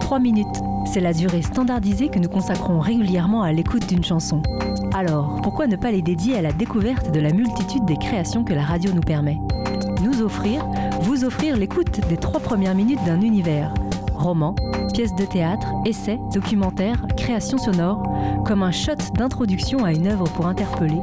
Trois minutes, c'est la durée standardisée que nous consacrons régulièrement à l'écoute d'une chanson. Alors, pourquoi ne pas les dédier à la découverte de la multitude des créations que la radio nous permet? Nous offrir, vous offrir l'écoute des trois premières minutes d'un univers. Romans, pièces de théâtre, essais, documentaires, créations sonores, comme un shot d'introduction à une œuvre pour interpeller,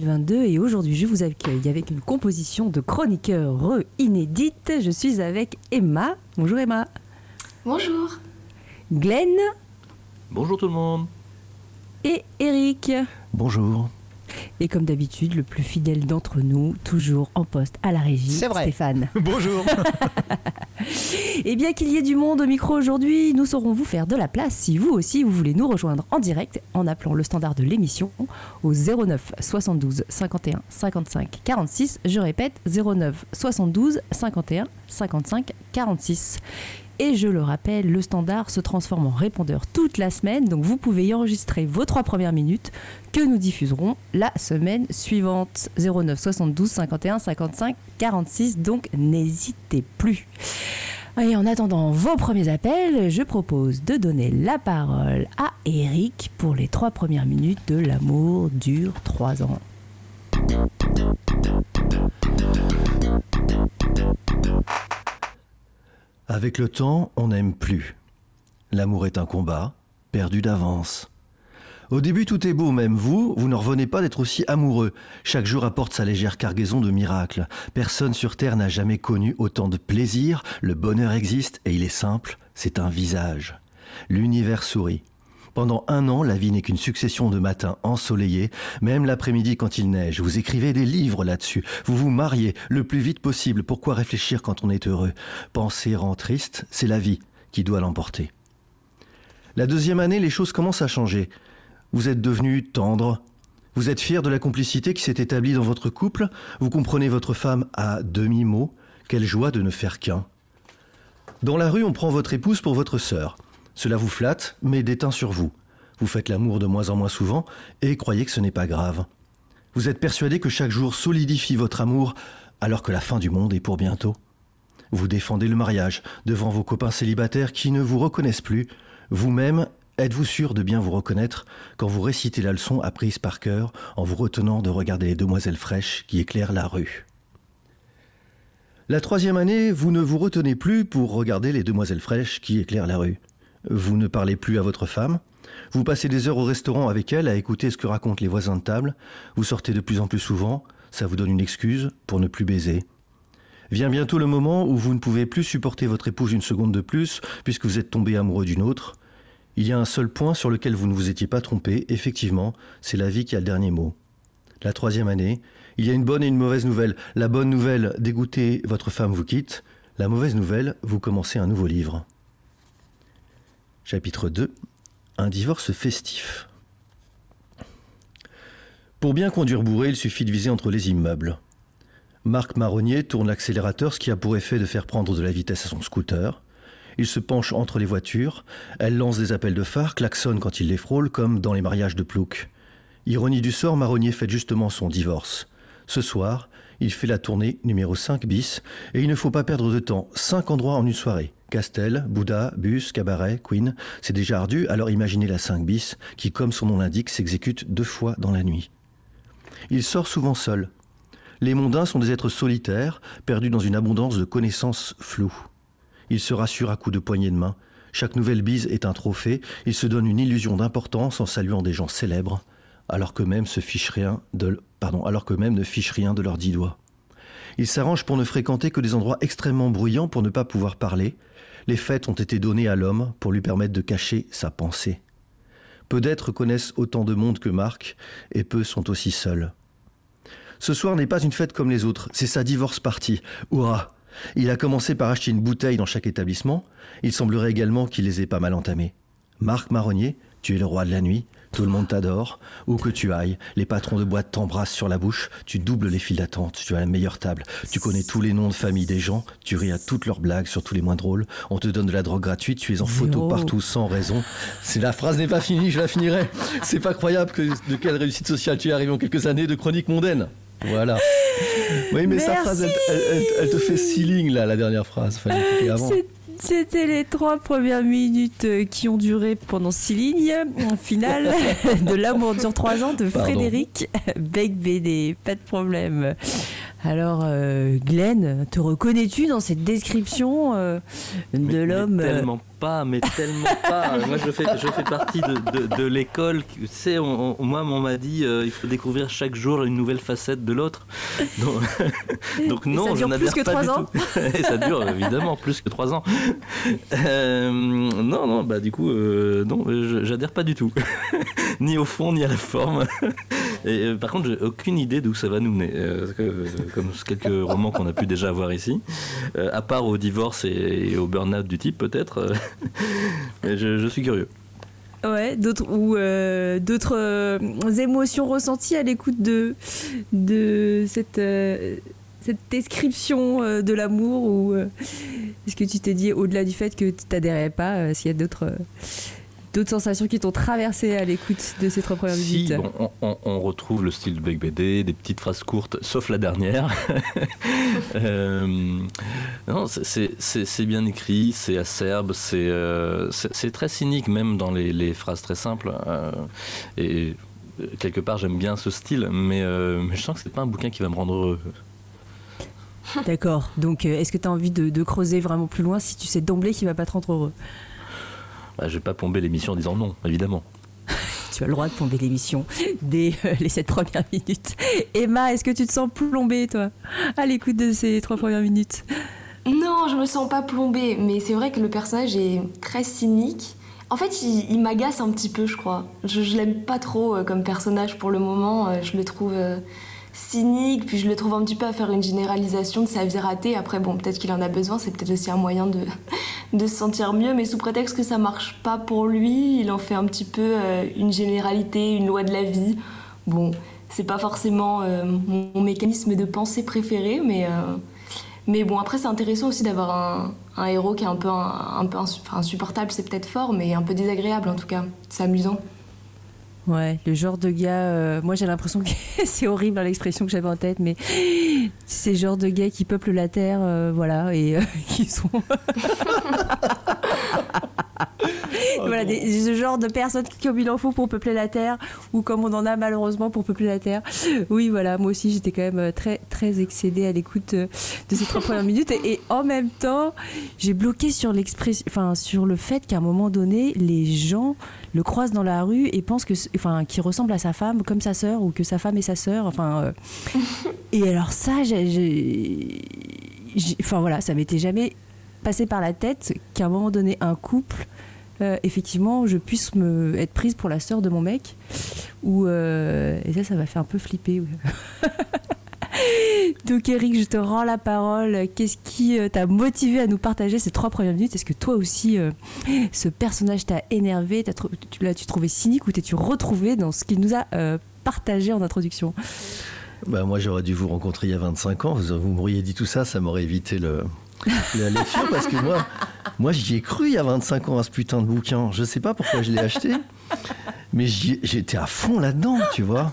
22 et aujourd'hui je vous accueille avec une composition de chroniqueurs inédite. Je suis avec Emma. Bonjour Emma. Bonjour. Glenn Bonjour tout le monde. et Eric. Bonjour. Et comme d'habitude, le plus fidèle d'entre nous, toujours en poste à la régie, C'est vrai. Stéphane. Bonjour. Et bien qu'il y ait du monde au micro aujourd'hui, nous saurons vous faire de la place si vous aussi vous voulez nous rejoindre en direct en appelant le standard de l'émission au 09 72 51 55 46. Je répète 09 72 51 55 46. Et je le rappelle, le standard se transforme en répondeur toute la semaine, donc vous pouvez y enregistrer vos trois premières minutes que nous diffuserons la semaine suivante. 09 72 51 55 46, donc n'hésitez plus. Et en attendant vos premiers appels, je propose de donner la parole à Eric pour les trois premières minutes de L'amour dure trois ans. Avec le temps, on n'aime plus. L'amour est un combat, perdu d'avance. Au début, tout est beau, même vous, vous ne revenez pas d'être aussi amoureux. Chaque jour apporte sa légère cargaison de miracles. Personne sur Terre n'a jamais connu autant de plaisir. Le bonheur existe et il est simple, c'est un visage. L'univers sourit. Pendant un an, la vie n'est qu'une succession de matins ensoleillés, même l'après-midi quand il neige. Vous écrivez des livres là-dessus. Vous vous mariez le plus vite possible. Pourquoi réfléchir quand on est heureux? Penser rend triste, c'est la vie qui doit l'emporter. La deuxième année, les choses commencent à changer. Vous êtes devenu tendre. Vous êtes fier de la complicité qui s'est établie dans votre couple. Vous comprenez votre femme à demi-mot. Quelle joie de ne faire qu'un. Dans la rue, on prend votre épouse pour votre sœur. Cela vous flatte, mais déteint sur vous. Vous faites l'amour de moins en moins souvent et croyez que ce n'est pas grave. Vous êtes persuadé que chaque jour solidifie votre amour alors que la fin du monde est pour bientôt. Vous défendez le mariage devant vos copains célibataires qui ne vous reconnaissent plus. Vous-même, êtes-vous sûr de bien vous reconnaître quand vous récitez la leçon apprise par cœur en vous retenant de regarder les demoiselles fraîches qui éclairent la rue? La troisième année, vous ne vous retenez plus pour regarder les demoiselles fraîches qui éclairent la rue. Vous ne parlez plus à votre femme. Vous passez des heures au restaurant avec elle à écouter ce que racontent les voisins de table. Vous sortez de plus en plus souvent. Ça vous donne une excuse pour ne plus baiser. Vient bientôt le moment où vous ne pouvez plus supporter votre épouse une seconde de plus puisque vous êtes tombé amoureux d'une autre. Il y a un seul point sur lequel vous ne vous étiez pas trompé. Effectivement, c'est la vie qui a le dernier mot. La troisième année, il y a une bonne et une mauvaise nouvelle. La bonne nouvelle, dégoûtée, votre femme vous quitte. La mauvaise nouvelle, vous commencez un nouveau livre. Chapitre 2 Un divorce festif. Pour bien conduire bourré, il suffit de viser entre les immeubles. Marc Marronnier tourne l'accélérateur, ce qui a pour effet de faire prendre de la vitesse à son scooter. Il se penche entre les voitures, elle lance des appels de phare, klaxonne quand il les frôle, comme dans les mariages de Plouc. Ironie du sort, Marronnier fête justement son divorce. Ce soir, il fait la tournée numéro 5 bis, et il ne faut pas perdre de temps. Cinq endroits en une soirée. Castel, Bouddha, Bus, Cabaret, Queen. C'est déjà ardu, alors imaginez la 5 bis, qui, comme son nom l'indique, s'exécute deux fois dans la nuit. Il sort souvent seul. Les mondains sont des êtres solitaires, perdus dans une abondance de connaissances floues. Il se rassure à coups de poignée de main. Chaque nouvelle bise est un trophée. Il se donne une illusion d'importance en saluant des gens célèbres, alors qu'eux-mêmes se fichent rien de, pardon, alors qu'eux-mêmes ne fichent rien de leurs dix doigts. Il s'arrange pour ne fréquenter que des endroits extrêmement bruyants pour ne pas pouvoir parler. Les fêtes ont été données à l'homme pour lui permettre de cacher sa pensée. Peu d'êtres connaissent autant de monde que Marc, et peu sont aussi seuls. Ce soir n'est pas une fête comme les autres, c'est sa divorce partie. Hurrah Il a commencé par acheter une bouteille dans chaque établissement. Il semblerait également qu'il les ait pas mal entamés. Marc Marronnier, tu es le roi de la nuit. Tout le monde t'adore. Où que tu ailles, les patrons de boîte t'embrassent sur la bouche. Tu doubles les files d'attente. Tu as la meilleure table. Tu connais tous les noms de famille des gens. Tu ris à toutes leurs blagues, surtout les moins drôles. On te donne de la drogue gratuite. Tu es en photo partout sans raison. C'est la phrase n'est pas finie. Je la finirai. C'est pas croyable que de quelle réussite sociale tu es arrivé en quelques années de chronique mondaine. Voilà. Oui, mais sa phrase, elle, elle- elle- elle te fait six lignes là, la dernière phrase. Avant. C'était les trois premières minutes euh, qui ont duré pendant six lignes. En finale de L'amour dure trois ans de Pardon. Frédéric Beck BD. Pas de problème. Alors, euh, Glenn, te reconnais-tu dans cette description euh, de Mais- l'homme euh, Tellement pas, mais tellement pas. Moi, je fais, je fais partie de, de- de l'école. Tu sais, on- on- moi, on m'a dit euh, il faut découvrir chaque jour une nouvelle facette de l'autre. Donc, donc Et non, ça je dure plus que pas trois du ans? Tout. Et ça dure évidemment plus que trois ans. Euh, non, non, bah du coup, non, j'adhère pas du tout. ni au fond, ni à la forme. Et, euh, par contre, j'ai aucune idée d'où ça va nous mener. Euh, euh, comme quelques romans qu'on a pu déjà avoir ici, à part au divorce et, au burn-out du type, peut-être. je, suis curieux. Ouais, d'autres ou d'autres émotions ressenties à l'écoute de de cette cette description de l'amour ou est-ce que tu t'es dit au-delà du fait que tu t'adhérais pas, s'il y a d'autres d'autres sensations qui t'ont traversé à l'écoute de ces trois premières Si, minutes bon, on, retrouve le style de Beck BD, des petites phrases courtes, sauf la dernière. Euh, non, c'est- bien écrit, c'est acerbe, c'est euh, très cynique même dans les, les phrases très simples. euh, et quelque part, j'aime bien ce style, mais, euh, mais je sens que c'est pas un bouquin qui va me rendre heureux. D'accord. Donc, est-ce que tu as envie de, de creuser vraiment plus loin si tu sais d'emblée qu'il va pas te rendre heureux? Bah, je vais pas plomber l'émission en disant non, évidemment. Tu as le droit de tomber l'émission dès euh, les sept premières minutes. Emma, est-ce que tu te sens plombée, toi, à l'écoute de ces trois premières minutes? Non, je me sens pas plombée, mais c'est vrai que le personnage est très cynique. En fait, il, il m'agace un petit peu, je crois. Je, je l'aime pas trop euh, comme personnage pour le moment. euh, je le trouve euh, cynique, puis je le trouve un petit peu à faire une généralisation de sa vie ratée. Après, bon, peut-être qu'il en a besoin, c'est peut-être aussi un moyen de, de se sentir mieux, mais sous prétexte que ça marche pas pour lui, il en fait un petit peu euh, une généralité, une loi de la vie. Bon, c'est pas forcément euh, mon, mécanisme de pensée préféré, mais. euh, mais bon, après, c'est intéressant aussi d'avoir un, un héros qui est un peu, un, un peu insupportable, c'est peut-être fort, mais un peu désagréable en tout cas. C'est amusant. Ouais, le genre de gars. euh, moi, j'ai l'impression que c'est horrible hein, l'expression que j'avais en tête, mais c'est le genre de gars qui peuplent la terre, euh, voilà, et euh, qui sont. voilà, des- ce genre de personnes qui, comme il en faut pour peupler la terre, ou comme on en a malheureusement pour peupler la terre. Oui, voilà, moi aussi, j'étais quand même très, très excédée à l'écoute de ces trois premières minutes, et, et en même temps, j'ai bloqué sur l'expression, enfin, sur le fait qu'à un moment donné, les gens le croisent dans la rue et pensent que, enfin, qu'il ressemble à sa femme comme sa sœur ou que sa femme est sa sœur. Enfin, euh, et alors ça, j'ai, enfin voilà, ça m'était jamais passé par la tête qu'à un moment donné, un couple, euh, effectivement, je puisse me être prise pour la sœur de mon mec. Ou euh, et ça, ça m'a fait un peu flipper. ouais. Donc Eric, je te rends la parole. Qu'est-ce qui euh, t'a motivé à nous partager ces trois premières minutes? Est-ce que toi aussi, euh, ce personnage t'a énervé? Tu l'as-tu trouvé cynique ou t'es-tu retrouvé dans ce qu'il nous a euh, partagé en introduction? Bah, moi, j'aurais dû vous rencontrer il y a 25 ans. Vous, vous m'auriez dit tout ça, ça m'aurait évité le, la lecture. Parce que moi, moi j'y ai cru il y a 25 ans à ce putain de bouquin. Je sais pas pourquoi je l'ai acheté. Mais j'étais à fond là-dedans, tu vois.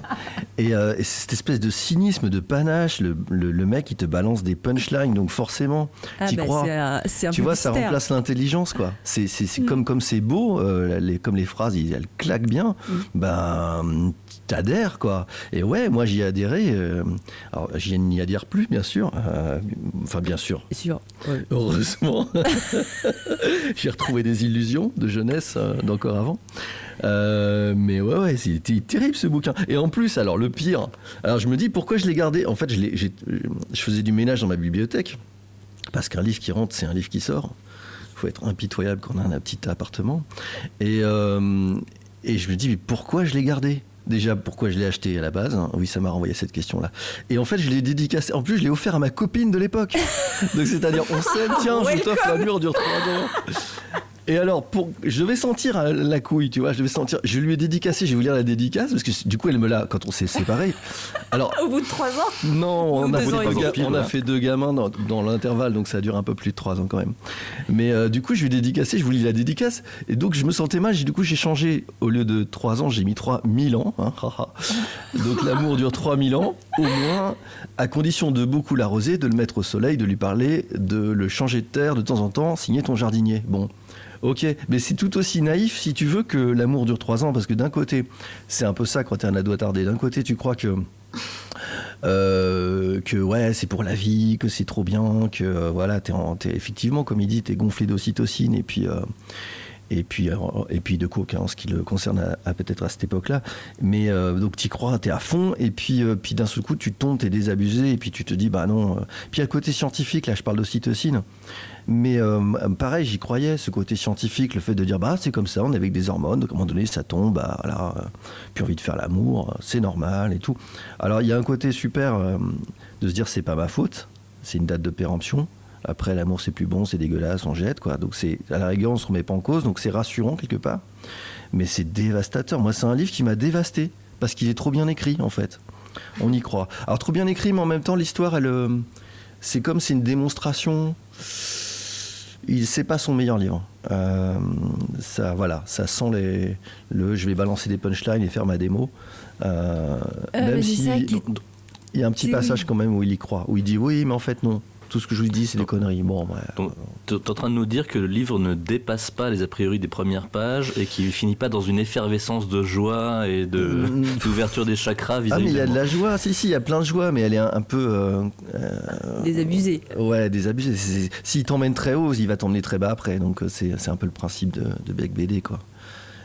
Et, euh, et cette espèce de cynisme, de panache, le, le- le mec, il te balance des punchlines, donc forcément, t'y bah, crois. un, Tu vois, ça remplace l'intelligence, quoi. C'est comme comme c'est beau, euh, les, comme les phrases, elles claquent bien. Ben, t'adhères, quoi. Et ouais, moi j'y ai adhéré. euh, alors, j'y n'y adhère plus, bien sûr. enfin, bien sûr. C'est sûr. Heureusement, j'ai retrouvé des illusions de jeunesse d'encore avant. Euh, mais ouais, ouais, c'était terrible ce bouquin. Et en plus, alors le pire, alors je me dis pourquoi je l'ai gardé? En fait, je, l'ai- j'ai- je faisais du ménage dans ma bibliothèque parce qu'un livre qui rentre, c'est un livre qui sort. Il faut être impitoyable quand on a un petit appartement. Et, euh, et je me dis, mais pourquoi je l'ai gardé? Déjà, pourquoi je l'ai acheté à la base? Hein. Oui, ça m'a renvoyé cette question-là. Et en fait, je l'ai dédicacé. En plus, je l'ai offert à ma copine de l'époque. Donc, c'est-à-dire, on s'aime, tiens, je t'offre la mur dure 3 ans. Et alors, pour, je devais sentir la couille, tu vois, je devais sentir. Je lui ai dédicacé, je vais vous lire la dédicace, parce que du coup, elle me l'a quand on s'est séparés. Alors, Au bout de trois ans? non, on, a deux fait, ans deux demi. ga- on a fait deux gamins dans, dans l'intervalle, donc ça dure un peu plus de trois ans quand même. Mais euh, du coup, je lui ai dédicacé, je vous lis la dédicace, et donc je me sentais mal, du coup, j'ai changé, au lieu de trois ans, j'ai mis trois mille ans. hein, donc l'amour dure trois mille ans, au moins, à condition de beaucoup l'arroser, de le mettre au soleil, de lui parler, de le changer de terre de temps en temps, signer ton jardinier. Bon. Ok, mais c'est tout aussi naïf si tu veux que l'amour dure trois ans, parce que d'un côté, c'est un peu ça quand t'es un ado attardé. D'un côté, tu crois que euh, que ouais, c'est pour la vie, que c'est trop bien, que euh, voilà, t'es, en- t'es- effectivement, comme il dit, t'es gonflé d'ocytocine et puis euh, et puis et puis de coke hein, en ce qui le concerne à, peut-être à cette époque-là. Mais donc t'y crois, t'es à fond et puis d'un seul coup tu tombes, t'es désabusé et puis tu te dis bah non. Puis à côté scientifique, là, je parle d'ocytocine. Mais euh, pareil, j'y croyais, ce côté scientifique, le fait de dire bah c'est comme ça, on est avec des hormones, donc à un moment donné ça tombe, bah voilà, euh, puis envie de faire l'amour, euh, c'est normal et tout. Alors il y a un côté super de se dire c'est pas ma faute, c'est une date de péremption. Après l'amour c'est plus bon, c'est dégueulasse, on jette quoi. Donc c'est à la rigueur on se remet pas en cause, donc c'est rassurant quelque part. Mais c'est dévastateur. Moi c'est un livre qui m'a dévasté parce qu'il est trop bien écrit en fait. On y croit. Alors trop bien écrit, mais en même temps l'histoire elle, c'est comme c'est une démonstration. Il c'est pas son meilleur livre. Euh, ça voilà, ça sent les le je vais balancer des punchlines et faire ma démo. Euh, Euh, même si il y a un petit passage quand même où il y croit, où il dit oui, mais en fait non. Tout ce que je lui dis, c'est des conneries. Bon, ouais. Tu es en train de nous dire que le livre ne dépasse pas les a priori des premières pages et qu'il finit pas dans une effervescence de joie et de Mm. d'ouverture des chakras Ah, vis-à-vis mais il y a de la joie. Si, si, il y a plein de joie, mais elle est un, un peu. euh, ouais, désabusée. C'est- c'est- S'il t'emmène très haut, il va t'emmener très bas après. Donc, euh, c'est un peu le principe de, de Beck BD, quoi.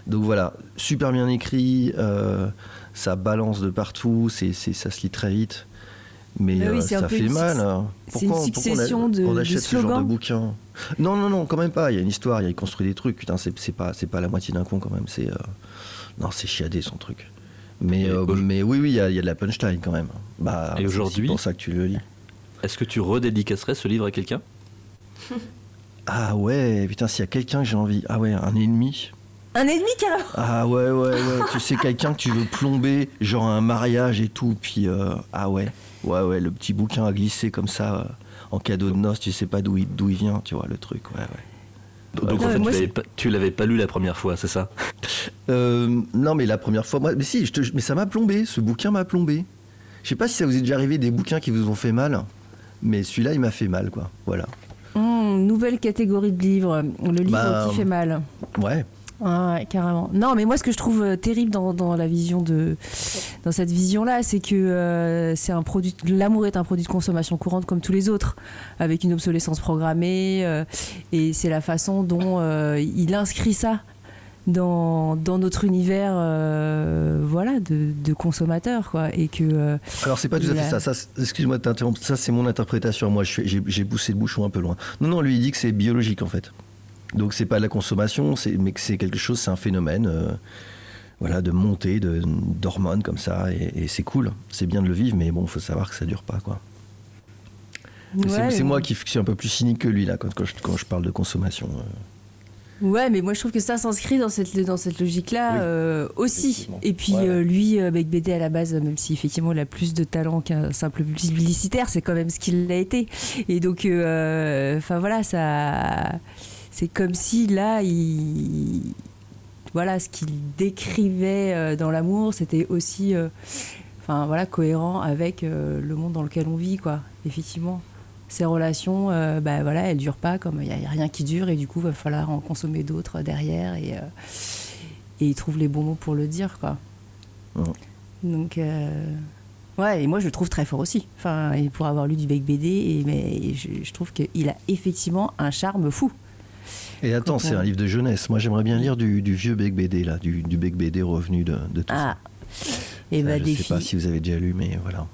Donc voilà, super bien écrit. euh, ça balance de partout. c'est- ça se lit très vite. Mais Ah oui, euh, ça fait une mal. hein. c'est une on a- succession de- on de achète ce genre de bouquin Non, non, non, quand même pas. Il y a une histoire, il, y a- il construit des trucs. Putain, c'est pas, c'est pas la moitié d'un con quand même. C'est euh, non, c'est chiadé son truc. Mais, euh, au- mais oui, oui, il y, a- il y a de la punchline quand même. Bah, Et aujourd'hui- C'est pour ça que tu le lis. Est-ce que tu redédicacerais ce livre à quelqu'un? Ah ouais, putain, s'il y a quelqu'un que j'ai envie. Ah ouais, un ennemi. Un ennemi carrément? Ah ouais, ouais, ouais. tu sais, quelqu'un que tu veux plomber, genre un mariage et tout. Puis, euh, ah ouais, ouais, ouais, le petit bouquin à glisser comme ça euh, en cadeau de noces, tu sais pas d'où il, d'où il vient, tu vois, le truc, ouais, ouais. Donc Non, en fait, moi, tu l'avais pas, tu l'avais pas lu la première fois, c'est ça Euh, non, mais la première fois, moi, mais si, je te- mais ça m'a plombé. Ce bouquin m'a plombé. Je sais pas si ça vous est déjà arrivé des bouquins qui vous ont fait mal, mais celui-là, il m'a fait mal, quoi. Voilà. Hum, Nouvelle catégorie de livres. Le livre Bah, qui fait mal. Ouais. Ah ouais, carrément. Non, mais moi, ce que je trouve euh, terrible dans, dans la vision de, dans cette vision-là, c'est que euh, c'est un produit. L'amour est un produit de consommation courante comme tous les autres, avec une obsolescence programmée, euh, et c'est la façon dont euh, il inscrit ça dans, dans notre univers, voilà, de, de consommateurs, quoi, et que. Alors, c'est pas tout à fait ça. ça Excuse-moi de t'interrompre. Ça, c'est mon interprétation. Moi, j'ai poussé le bouchon un peu loin. Non, non, lui, il dit que c'est biologique, en fait. Donc, c'est pas de la consommation, mais que c'est quelque chose, c'est un phénomène. euh, voilà, de montée de- d'hormones comme ça, et, et c'est cool, c'est bien de le vivre, mais bon, faut savoir que ça dure pas, quoi. C'est- ouais, c'est mais- moi qui, suis un peu plus cynique que lui, là, quand, quand je, quand je parle de consommation. euh. Ouais, mais moi je trouve que ça s'inscrit dans cette, dans cette logique-là Oui, euh, aussi. Et puis Ouais, euh, lui, avec BD à la base, même si effectivement il a plus de talent qu'un simple publicitaire, c'est quand même ce qu'il a été. Et donc, euh, enfin voilà, ça, c'est comme si là, il, voilà, ce qu'il décrivait euh, dans l'amour, c'était aussi, euh, enfin voilà, cohérent avec euh, le monde dans lequel on vit, quoi. Effectivement ces relations, euh, bah voilà, elles durent pas, comme il n'y a, rien qui dure, et du coup, il va falloir en consommer d'autres derrière, et, et il trouve les bons mots pour le dire, quoi. Donc, ouais, et moi, je le trouve très fort aussi. Enfin, et pour avoir lu du Bec BD, et, mais je, je trouve qu'il a effectivement un charme fou. Et attends, c'est un livre de jeunesse. Moi, j'aimerais bien lire du, du vieux Bec BD, là, du, du Bec BD revenu de, de tout Ah, ça. et Ça, bah, je défi. sais pas si vous avez déjà lu, mais voilà.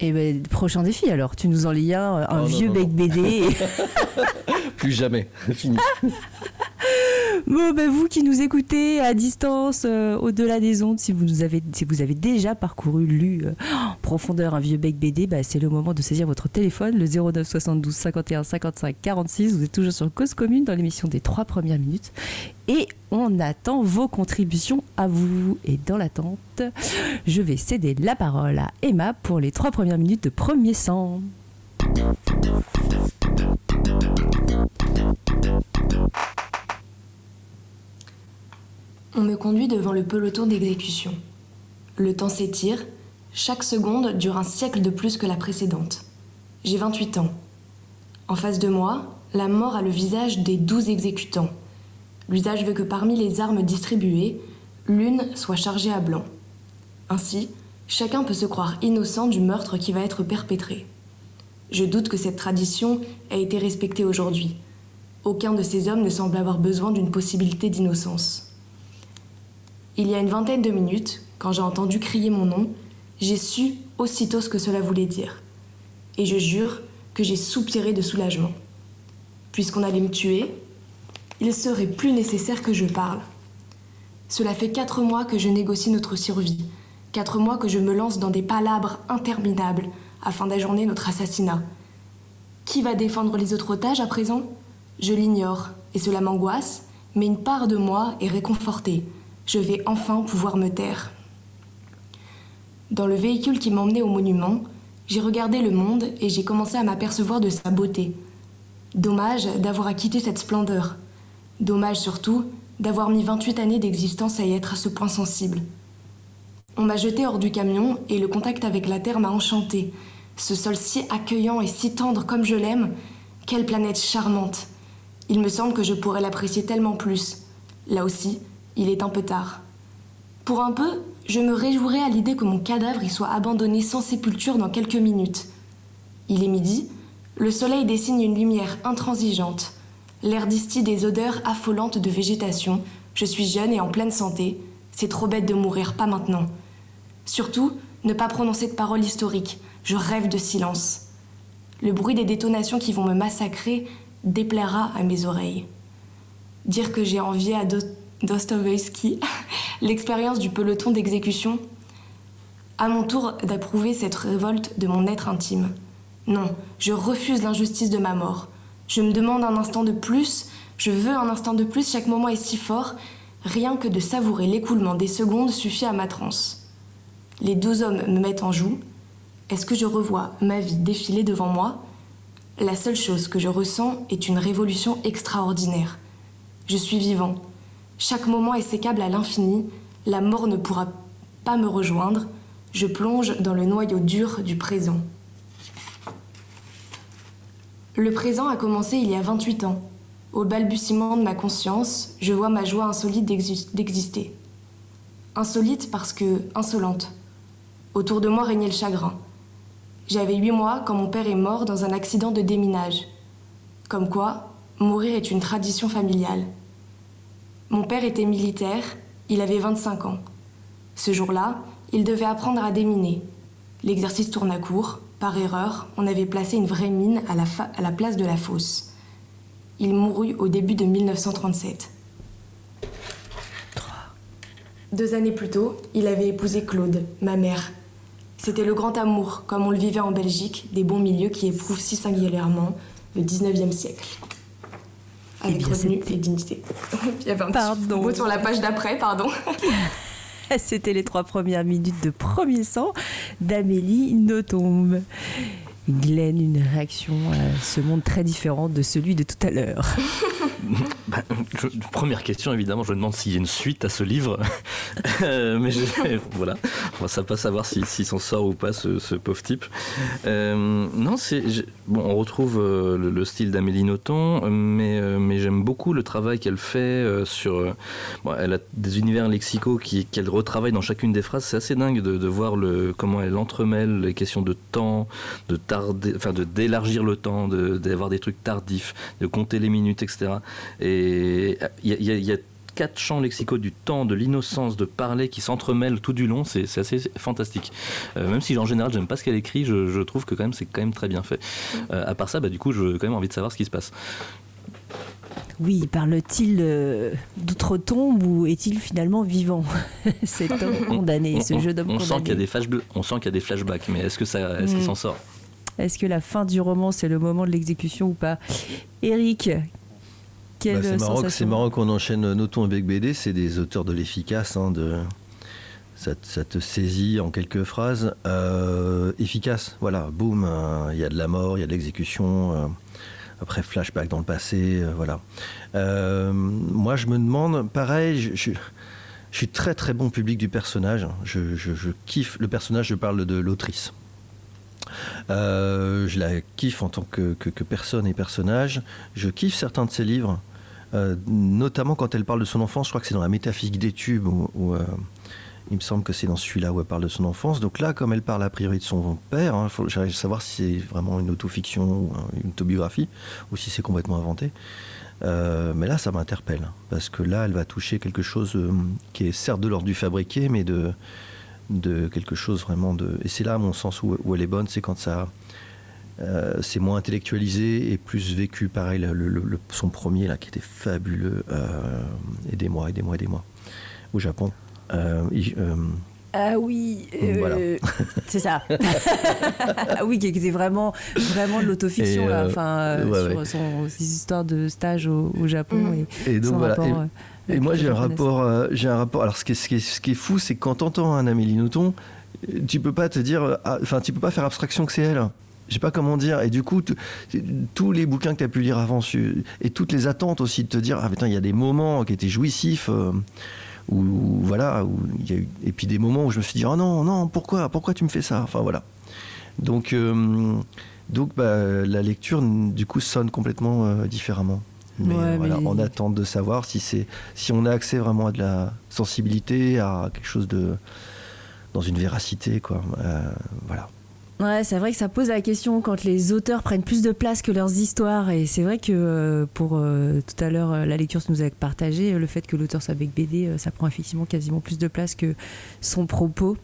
Et ben prochain défi alors, tu nous en lis un, un Oh, non, vieux non, Bec non. BD. Plus jamais, fini. Bon, ben, vous qui nous écoutez à distance, euh, au-delà des ondes, si vous, avez, si vous avez déjà parcouru, lu euh, en profondeur un vieux bec BD, bah, c'est le moment de saisir votre téléphone, le 09 72 51 55 46. Vous êtes toujours sur Cause Commune dans l'émission des trois premières minutes. Et on attend vos contributions à vous. Et dans l'attente, je vais céder la parole à Emma pour les trois premières minutes de premier sang. On me conduit devant le peloton d'exécution. Le temps s'étire, chaque seconde dure un siècle de plus que la précédente. J'ai 28 ans. En face de moi, la mort a le visage des douze exécutants. L'usage veut que parmi les armes distribuées, l'une soit chargée à blanc. Ainsi, chacun peut se croire innocent du meurtre qui va être perpétré. Je doute que cette tradition ait été respectée aujourd'hui. Aucun de ces hommes ne semble avoir besoin d'une possibilité d'innocence. Il y a une vingtaine de minutes, quand j'ai entendu crier mon nom, j'ai su aussitôt ce que cela voulait dire. Et je jure que j'ai soupiré de soulagement. Puisqu'on allait me tuer, il serait plus nécessaire que je parle. Cela fait quatre mois que je négocie notre survie, quatre mois que je me lance dans des palabres interminables afin d'ajourner notre assassinat. Qui va défendre les autres otages à présent? Je l'ignore, et cela m'angoisse, mais une part de moi est réconfortée. Je vais enfin pouvoir me taire. Dans le véhicule qui m'emmenait au monument, j'ai regardé le monde et j'ai commencé à m'apercevoir de sa beauté. Dommage d'avoir à quitter cette splendeur. Dommage surtout d'avoir mis 28 années d'existence à y être à ce point sensible. On m'a jeté hors du camion et le contact avec la terre m'a enchanté. Ce sol si accueillant et si tendre comme je l'aime, quelle planète charmante. Il me semble que je pourrais l'apprécier tellement plus. Là aussi, il est un peu tard. Pour un peu, je me réjouirais à l'idée que mon cadavre y soit abandonné sans sépulture dans quelques minutes. Il est midi, le soleil dessine une lumière intransigeante. L'air distille des odeurs affolantes de végétation. Je suis jeune et en pleine santé. C'est trop bête de mourir, pas maintenant. Surtout, ne pas prononcer de paroles historiques. Je rêve de silence. Le bruit des détonations qui vont me massacrer déplaira à mes oreilles. Dire que j'ai envie à Dostoevsky l'expérience du peloton d'exécution À mon tour d'approuver cette révolte de mon être intime. Non, je refuse l'injustice de ma mort. Je me demande un instant de plus, je veux un instant de plus, chaque moment est si fort, rien que de savourer l'écoulement des secondes suffit à ma transe. Les deux hommes me mettent en joue. Est-ce que je revois ma vie défiler devant moi? La seule chose que je ressens est une révolution extraordinaire. Je suis vivant. Chaque moment est sécable à l'infini. La mort ne pourra pas me rejoindre. Je plonge dans le noyau dur du présent. Le présent a commencé il y a 28 ans. Au balbutiement de ma conscience, je vois ma joie insolite d'exister. Insolite parce que insolente. Autour de moi régnait le chagrin. J'avais huit mois quand mon père est mort dans un accident de déminage. Comme quoi, mourir est une tradition familiale. Mon père était militaire, il avait 25 ans. Ce jour-là, il devait apprendre à déminer. L'exercice tourne à court. Par erreur, on avait placé une vraie mine à la, à la place de la fosse. Il mourut au début de 1937. Deux années plus tôt, il avait épousé Claude, ma mère, c'était le grand amour, comme on le vivait en Belgique, des bons milieux qui éprouvent si singulièrement le 19e siècle. Avec eh revenu et dignité. Il y avait un pardon. petit sur la page d'après, pardon. C'était les trois premières minutes de Premier sang d'Amélie Nothomb. Glenn, une réaction à ce monde très différent de celui de tout à l'heure. Bah, première question, évidemment, je me demande s'il y a une suite à ce livre. Euh, mais voilà, on va pas savoir s'il s'en sort ou pas, ce, pauvre type. Euh, non, c'est bon, on retrouve euh, le, style d'Amélie Nothomb, mais, mais j'aime beaucoup le travail qu'elle fait sur. Elle a des univers lexicaux qu'elle retravaille dans chacune des phrases. C'est assez dingue de, voir comment elle entremêle les questions de temps, de tarder, enfin d'élargir le temps, d'avoir des trucs tardifs, de compter les minutes, etc. Et il y, a quatre champs lexicaux du temps, de l'innocence, de parler qui s'entremêlent tout du long, c'est assez fantastique. Euh, même si en général j'aime pas ce qu'elle écrit, je, trouve que quand même c'est quand même très bien fait. Euh, à part ça, bah, du coup, j'ai quand même envie de savoir ce qui se passe. Oui, parle-t-il d'outre-tombe ou est-il finalement vivant? Cet homme condamné, ce jeune homme on condamné. Sent qu'il y a des flash on sent qu'il y a des flashbacks, mais est-ce que ça, est-ce qu'il s'en sort? Est-ce que la fin du roman, c'est le moment de l'exécution ou pas? Eric, quelle Bah, c'est marrant, sensation c'est marrant qu'on enchaîne Noton avec BD, c'est des auteurs de l'efficace, hein, de ça, te- ça te saisit en quelques phrases. Euh, efficace, voilà, boum, euh, il y a de la mort, il y a de l'exécution. euh, après, flashback dans le passé, euh, voilà. Moi, je me demande, pareil, je, je- je suis très très bon public du personnage. Je kiffe le personnage, je parle de l'autrice. Euh, je la kiffe en tant que, personne et personnage. Je kiffe certains de ses livres, euh, notamment quand elle parle de son enfance. Je crois que c'est dans la métaphysique des tubes où, euh, il me semble que c'est dans celui-là où elle parle de son enfance. Donc là, comme elle parle a priori de son père, il faut j'arrive à savoir si c'est vraiment une autofiction ou un- une autobiographie ou si c'est complètement inventé. Mais là, ça m'interpelle parce que là, elle va toucher quelque chose qui est certes de l'ordre du fabriqué, mais de, de quelque chose vraiment de. Et c'est là, à mon sens, où, où elle est bonne, c'est quand ça. euh, c'est moins intellectualisé et plus vécu. Pareil, le- le- le- son premier, là, qui était fabuleux. Euh, aidez-moi, aidez-moi, aidez-moi. Au Japon. Euh, il- euh, Ah oui, euh, Voilà. c'est ça. ah oui, qui était vraiment, vraiment de l'autofiction, là. Enfin, euh, ouais, sur ouais. son, ses histoires de stage au, au Japon. Mm. Et, et donc son voilà. rapport, Et- euh, Et moi, j'ai un rapport. euh, j'ai un rapport. Alors, ce qui est, ce qui est, ce qui est fou, c'est que quand t'entends un Amélie Nothomb, tu peux pas te dire. euh, ah, Enfin, tu peux pas faire abstraction que c'est elle. Je sais pas comment dire. Et du coup, tous les bouquins que tu as pu lire avant, et toutes les attentes aussi de te dire, ah putain, il y a des moments qui étaient jouissifs. euh, où, où, voilà, où il y a eu, et puis des moments où je me suis dit, oh non, non, pourquoi, pourquoi tu me fais ça? Enfin voilà. Donc, euh, donc bah, la lecture, du coup, sonne complètement euh, différemment. Mais, Ouais, voilà, mais- on attend de savoir si, c'est, si on a accès vraiment à de la sensibilité, à quelque chose de. dans une véracité, quoi. Euh, voilà. Ouais, c'est vrai que ça pose la question quand les auteurs prennent plus de place que leurs histoires. Et c'est vrai que euh, pour euh, tout à l'heure, la lecture nous a partagé le fait que l'auteur soit avec BD, ça prend effectivement quasiment plus de place que son propos.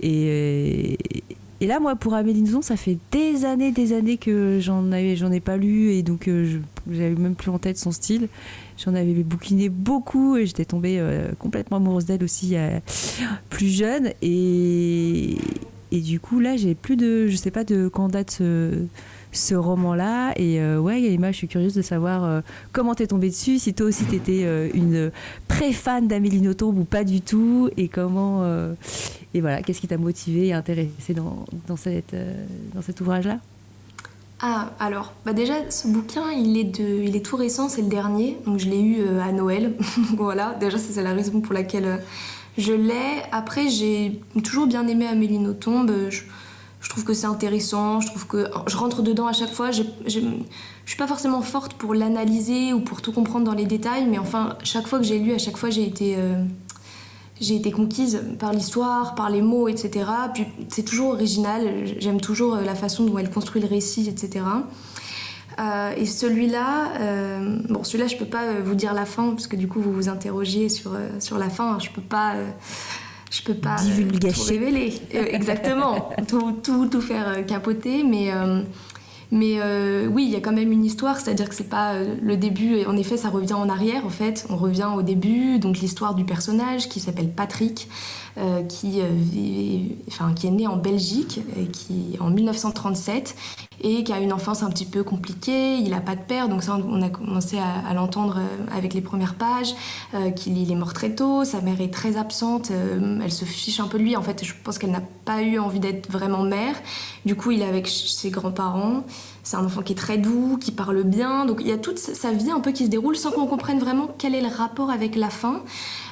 Et, et là, moi, pour Amélie Nothomb, ça fait des années, des années que j'en avais, ai pas lu et donc euh, j'avais même plus en tête son style. J'en avais bouquiné beaucoup et j'étais tombée euh, complètement amoureuse d'elle aussi plus jeune. Et, et du coup, là, j'ai plus de. Je sais pas de quand date ce, ce roman-là. Et euh, ouais, Emma, je suis curieuse de savoir euh, comment t'es tombée dessus, si toi aussi t'étais euh, une pré-fan d'Amélie Nothomb ou pas du tout, et comment. euh, et voilà, qu'est-ce qui t'a motivé et intéressé dans, dans, cette, euh, dans cet ouvrage-là? Ah, alors, bah déjà, ce bouquin, il est, de, il est tout récent, c'est le dernier, donc je l'ai eu euh, à Noël. voilà, déjà, c'est la raison pour laquelle euh, je l'ai. Après, j'ai toujours bien aimé Amélie Nothomb. euh, Je, trouve que c'est intéressant, je trouve que je rentre dedans à chaque fois. Je suis pas forcément forte pour l'analyser ou pour tout comprendre dans les détails, mais enfin, chaque fois que j'ai lu, à chaque fois, j'ai été. euh, j'ai été conquise par l'histoire, par les mots, etc. Puis c'est toujours original, j'aime toujours euh, la façon dont elle construit le récit, etc. Euh, et celui-là, euh, bon, celui-là, je peux pas euh, vous dire la fin, parce que du coup, vous vous interrogiez sur, euh, sur la fin. Je peux pas. je peux pas tout révéler. Exactement. tout, tout, tout faire capoter, mais. mais euh, oui, il y a quand même une histoire, c'est-à-dire que c'est pas euh, le début, et en effet, ça revient en arrière, en fait. On revient au début, donc l'histoire du personnage qui s'appelle Patrick, euh, qui, euh, qui est né en Belgique, qui, en 1937, et qui a une enfance un petit peu compliquée. Il n'a pas de père, donc ça, on a commencé à, l'entendre euh, avec les premières pages, euh, qu'il il est mort très tôt, sa mère est très absente, euh, elle se fiche un peu de lui. En fait, je pense qu'elle n'a pas eu envie d'être vraiment mère. Du coup, il est avec ses grands-parents. C'est un enfant qui est très doux, qui parle bien. Donc il y a toute sa vie un peu qui se déroule sans qu'on comprenne vraiment quel est le rapport avec la fin.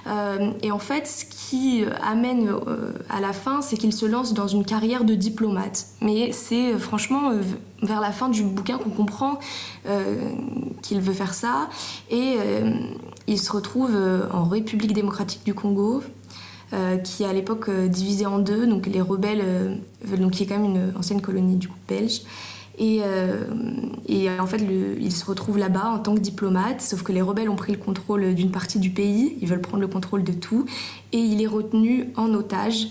Euh, et en fait, ce qui euh, amène euh, à la fin, c'est qu'il se lance dans une carrière de diplomate. Mais c'est euh, franchement vers la fin du bouquin qu'on comprend qu'il veut faire ça. Et il se retrouve en République démocratique du Congo. qui est à l'époque divisée en deux, donc les rebelles, donc qui est quand même une ancienne colonie du coup belge, et, euh, et en fait, le- il se retrouve là-bas en tant que diplomate, sauf que les rebelles ont pris le contrôle d'une partie du pays, ils veulent prendre le contrôle de tout, et il est retenu en otage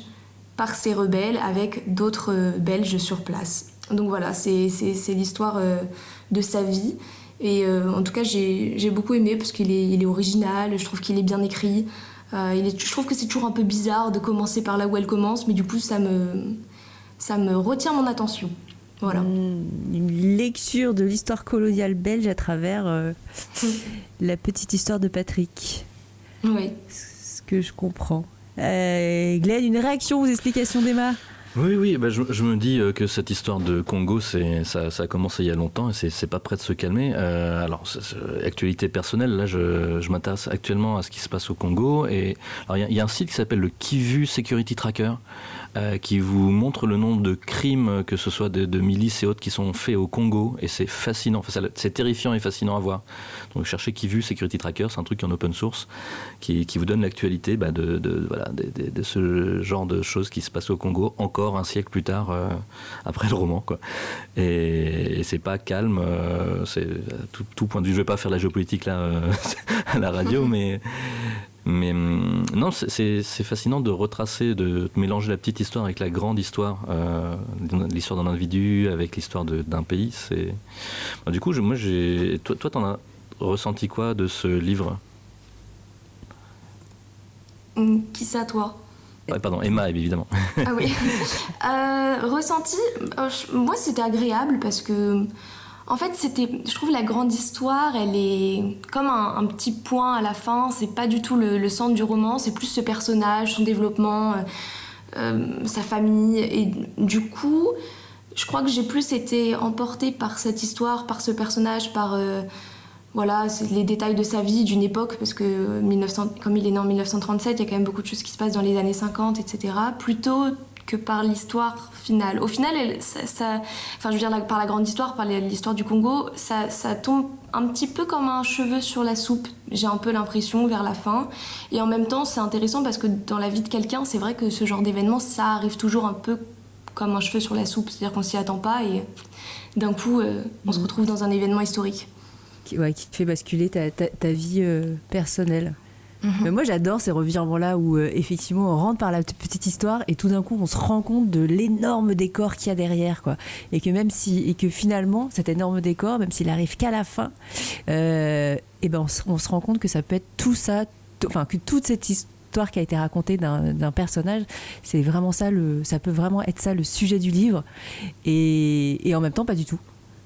par ces rebelles avec d'autres euh, Belges sur place. Donc voilà, c'est l'histoire euh, de sa vie. Et en tout cas, j'ai beaucoup aimé parce qu'il est, original, je trouve qu'il est bien écrit. je trouve que c'est toujours un peu bizarre de commencer par là où elle commence, mais du coup, ça me retient mon attention. Voilà. Une lecture de l'histoire coloniale belge à travers la petite histoire de Patrick. Oui. Ce que je comprends. Euh, Glenn, une réaction aux explications d'Emma? Oui, oui, bah, je, me dis euh, que cette histoire de Congo, ça, ça a commencé il y a longtemps et c'est pas prêt de se calmer. Euh, alors, actualité personnelle, là, je, m'intéresse actuellement à ce qui se passe au Congo. Et il y, a un site qui s'appelle le Kivu Security Tracker. Euh, qui vous montre le nombre de crimes, que ce soit de, milices et autres, qui sont faits au Congo. Et c'est fascinant, c'est terrifiant et fascinant à voir. Donc cherchez Kivu Security Tracker, c'est un truc en open source qui, vous donne l'actualité bah, de, ce genre de choses qui se passent au Congo encore un siècle plus tard euh, après le roman. Et, c'est pas calme, euh, c'est tout, tout, point de vue. Je vais pas faire la géopolitique là à la radio, mais mais hum, non, c'est fascinant de retracer, de mélanger la petite histoire avec la grande histoire, euh, l'histoire d'un individu avec l'histoire d'un pays. C'est bah, du coup, moi, j'ai. Toi, toi, t'en as ressenti quoi de ce livre? Hum, Qui ça, toi? Pardon, Emma, évidemment. Ah oui. Euh, ressenti, euh, moi, c'était agréable parce que en fait, c'était, je trouve la grande histoire, elle est comme un, petit point à la fin. C'est pas du tout le, centre du roman, c'est plus ce personnage, son développement, euh, euh, sa famille. Et du coup, je crois que j'ai plus été emportée par cette histoire, par ce personnage, par euh, voilà, les détails de sa vie, d'une époque, parce que 1900, comme il est né en 1937, il y a quand même beaucoup de choses qui se passent dans les années 50, etc. Plutôt que par l'histoire finale. Au final, ça, enfin, je veux dire, par la grande histoire, par l'histoire du Congo, ça, ça, tombe un petit peu comme un cheveu sur la soupe, j'ai un peu l'impression, vers la fin. Et en même temps, c'est intéressant parce que dans la vie de quelqu'un, c'est vrai que ce genre d'événement, ça arrive toujours un peu comme un cheveu sur la soupe, c'est-à-dire qu'on s'y attend pas et d'un coup, euh, on se mm. retrouve dans un événement historique. Qui, ouais, qui te fait basculer ta, ta, vie euh, personnelle. Mhm. Mais moi, j'adore ces revirements-là où, euh, effectivement, on rentre par la petite histoire et tout d'un coup, on se rend compte de l'énorme décor qu'il y a derrière, quoi. Et que même si, et que finalement, cet énorme décor, même s'il arrive qu'à la fin, euh, et eh ben, on se, rend compte que ça peut être tout ça, enfin, que toute cette histoire qui a été racontée d'un personnage, c'est vraiment ça, le, ça peut vraiment être ça le sujet du livre. Et, et en même temps, pas du tout.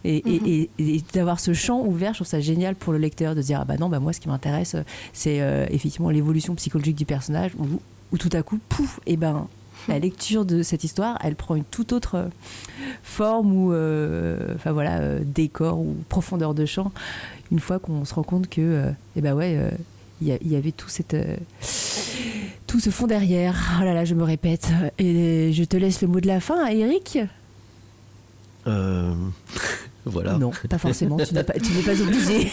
Et, et, d'avoir ce champ ouvert, je trouve ça génial pour le lecteur de dire ah bah non bah moi ce qui m'intéresse c'est euh, effectivement l'évolution psychologique du personnage où, tout à coup pouf et ben la lecture de cette histoire elle prend une toute autre euh, forme ou euh, enfin voilà décor ou profondeur de champ une fois qu'on se rend compte que et ben ouais il y, avait tout cette tout ce fond derrière. Oh là là je me répète. Et je te laisse le mot de la fin Eric euh... Voilà. Non, pas forcément. tu n'es pas, pas obligé.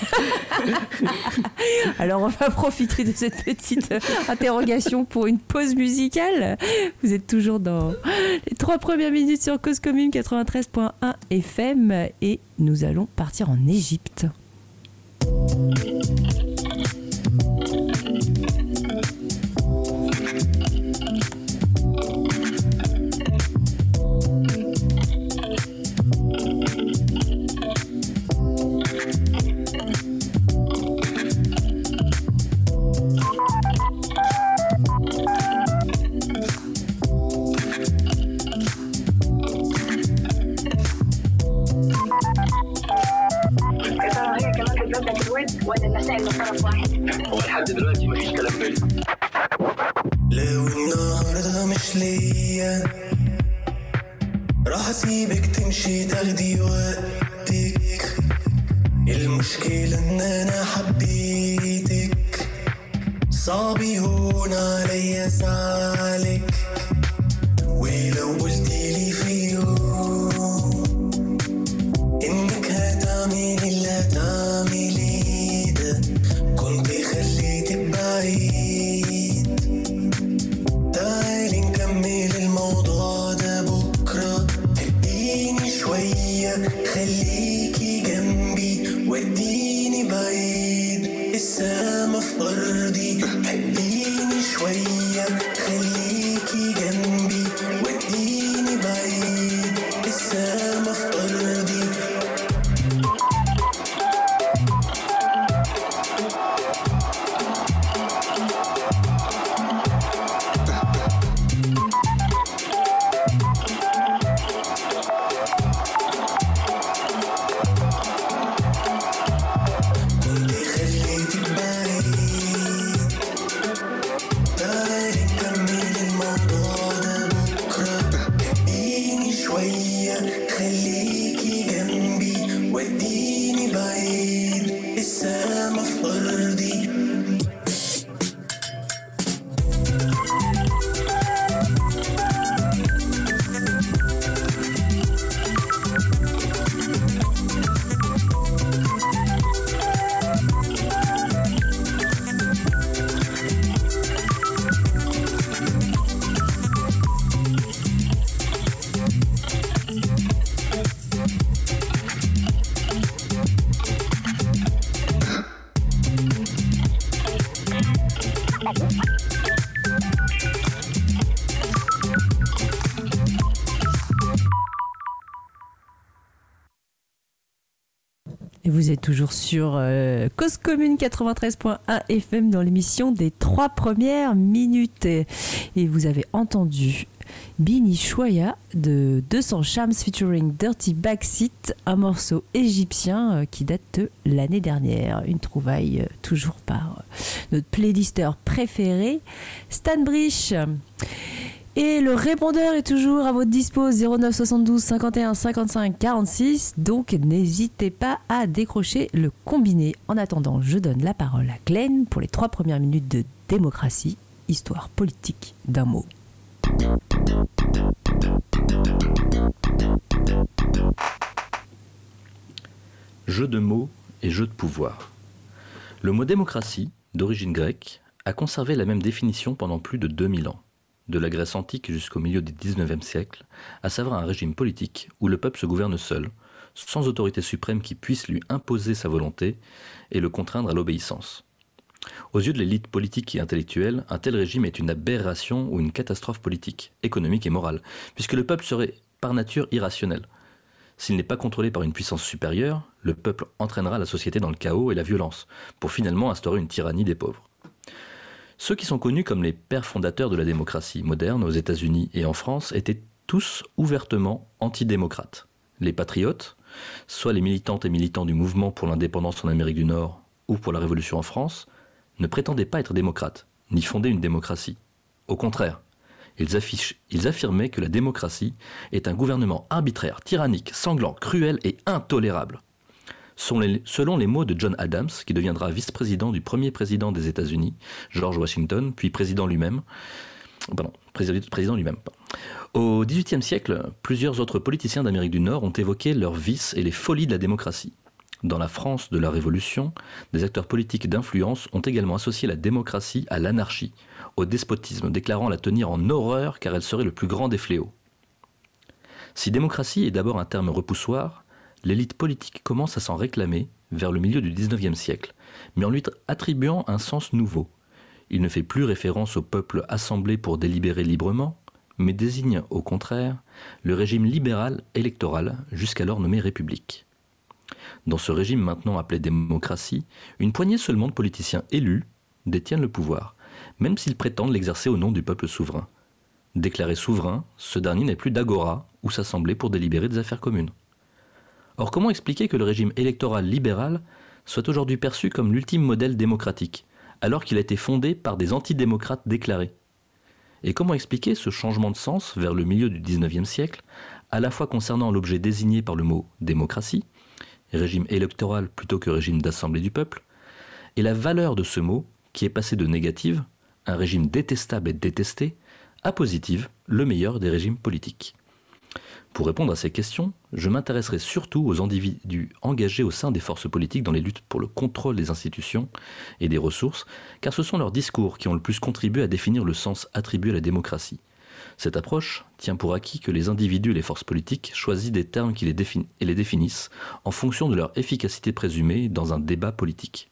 Alors, on va profiter de cette petite interrogation pour une pause musicale. Vous êtes toujours dans les trois premières minutes sur Cause Commune 93.1 FM et nous allons partir en Égypte. أسيبك تمشي تاخدي وقتك. المشكلة إن أنا حبيتك. صعب يهون عليا زعلك toujours sur euh, Cause Commune 93.1 FM dans l'émission des trois premières minutes. Et, vous avez entendu Bini Chouaya de 200 Shams featuring Dirty Backseat, un morceau égyptien euh, qui date de l'année dernière. Une trouvaille euh, toujours par notre playlister préféré, Stan Brich. Et le répondeur est toujours à votre dispo 09 72 51 55 46. Donc n'hésitez pas à décrocher le combiné. En attendant, je donne la parole à Glenn pour les trois premières minutes de démocratie, histoire politique d'un mot. Jeu de mots et jeu de pouvoir. Le mot démocratie, d'origine grecque, a conservé la même définition pendant plus de 2000 ans de la Grèce antique jusqu'au milieu du XIXe siècle, à savoir un régime politique où le peuple se gouverne seul, sans autorité suprême qui puisse lui imposer sa volonté et le contraindre à l'obéissance. Aux yeux de l'élite politique et intellectuelle, un tel régime est une aberration ou une catastrophe politique, économique et morale, puisque le peuple serait par nature irrationnel. S'il n'est pas contrôlé par une puissance supérieure, le peuple entraînera la société dans le chaos et la violence, pour finalement instaurer une tyrannie des pauvres. Ceux qui sont connus comme les pères fondateurs de la démocratie moderne aux États-Unis et en France étaient tous ouvertement antidémocrates. Les patriotes, soit les militantes et militants du mouvement pour l'indépendance en Amérique du Nord ou pour la Révolution en France, ne prétendaient pas être démocrates, ni fonder une démocratie. Au contraire, ils, affirmaient que la démocratie est un gouvernement arbitraire, tyrannique, sanglant, cruel et intolérable selon les mots de John Adams, qui deviendra vice-président du premier président des États-Unis, George Washington, puis président lui-même. Pardon, président lui-même. Au XVIIIe siècle, plusieurs autres politiciens d'Amérique du Nord ont évoqué leurs vices et les folies de la démocratie. Dans la France de la Révolution, des acteurs politiques d'influence ont également associé la démocratie à l'anarchie, au despotisme, déclarant la tenir en horreur car elle serait le plus grand des fléaux. Si démocratie est d'abord un terme repoussoir, l'élite politique commence à s'en réclamer vers le milieu du XIXe siècle, mais en lui attribuant un sens nouveau. Il ne fait plus référence au peuple assemblé pour délibérer librement, mais désigne au contraire le régime libéral électoral jusqu'alors nommé République. Dans ce régime maintenant appelé démocratie, une poignée seulement de politiciens élus détiennent le pouvoir, même s'ils prétendent l'exercer au nom du peuple souverain. Déclaré souverain, ce dernier n'est plus d'agora ou s'assembler pour délibérer des affaires communes. Or, comment expliquer que le régime électoral libéral soit aujourd'hui perçu comme l'ultime modèle démocratique, alors qu'il a été fondé par des antidémocrates déclarés? Et comment expliquer ce changement de sens vers le milieu du XIXe siècle, à la fois concernant l'objet désigné par le mot démocratie, régime électoral plutôt que régime d'assemblée du peuple, et la valeur de ce mot qui est passé de négative, un régime détestable et détesté, à positive, le meilleur des régimes politiques? Pour répondre à ces questions, je m'intéresserai surtout aux individus engagés au sein des forces politiques dans les luttes pour le contrôle des institutions et des ressources, car ce sont leurs discours qui ont le plus contribué à définir le sens attribué à la démocratie. Cette approche tient pour acquis que les individus et les forces politiques choisissent des termes qui les et les définissent en fonction de leur efficacité présumée dans un débat politique.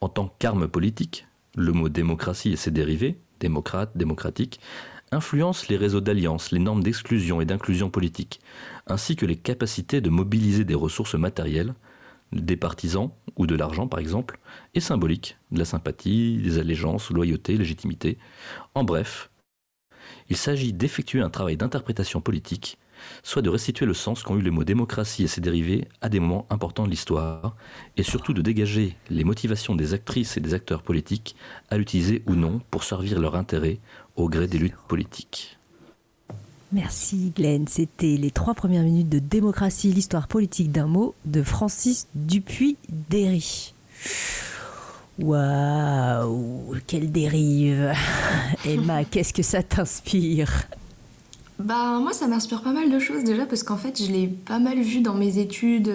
En tant qu'arme politique, le mot démocratie et ses dérivés, démocrate, démocratique, influence les réseaux d'alliance, les normes d'exclusion et d'inclusion politique, ainsi que les capacités de mobiliser des ressources matérielles, des partisans ou de l'argent par exemple, et symboliques, de la sympathie, des allégeances, loyauté, légitimité. En bref, il s'agit d'effectuer un travail d'interprétation politique soit de restituer le sens qu'ont eu les mots démocratie et ses dérivés à des moments importants de l'histoire, et surtout de dégager les motivations des actrices et des acteurs politiques à l'utiliser ou non pour servir leur intérêt au gré des luttes politiques. Merci Glenn, c'était les trois premières minutes de démocratie, l'histoire politique d'un mot de Francis Dupuis-Derry. Waouh, quelle dérive Emma, qu'est-ce que ça t'inspire? Bah moi ça m'inspire pas mal de choses déjà parce qu'en fait je l'ai pas mal vu dans mes études.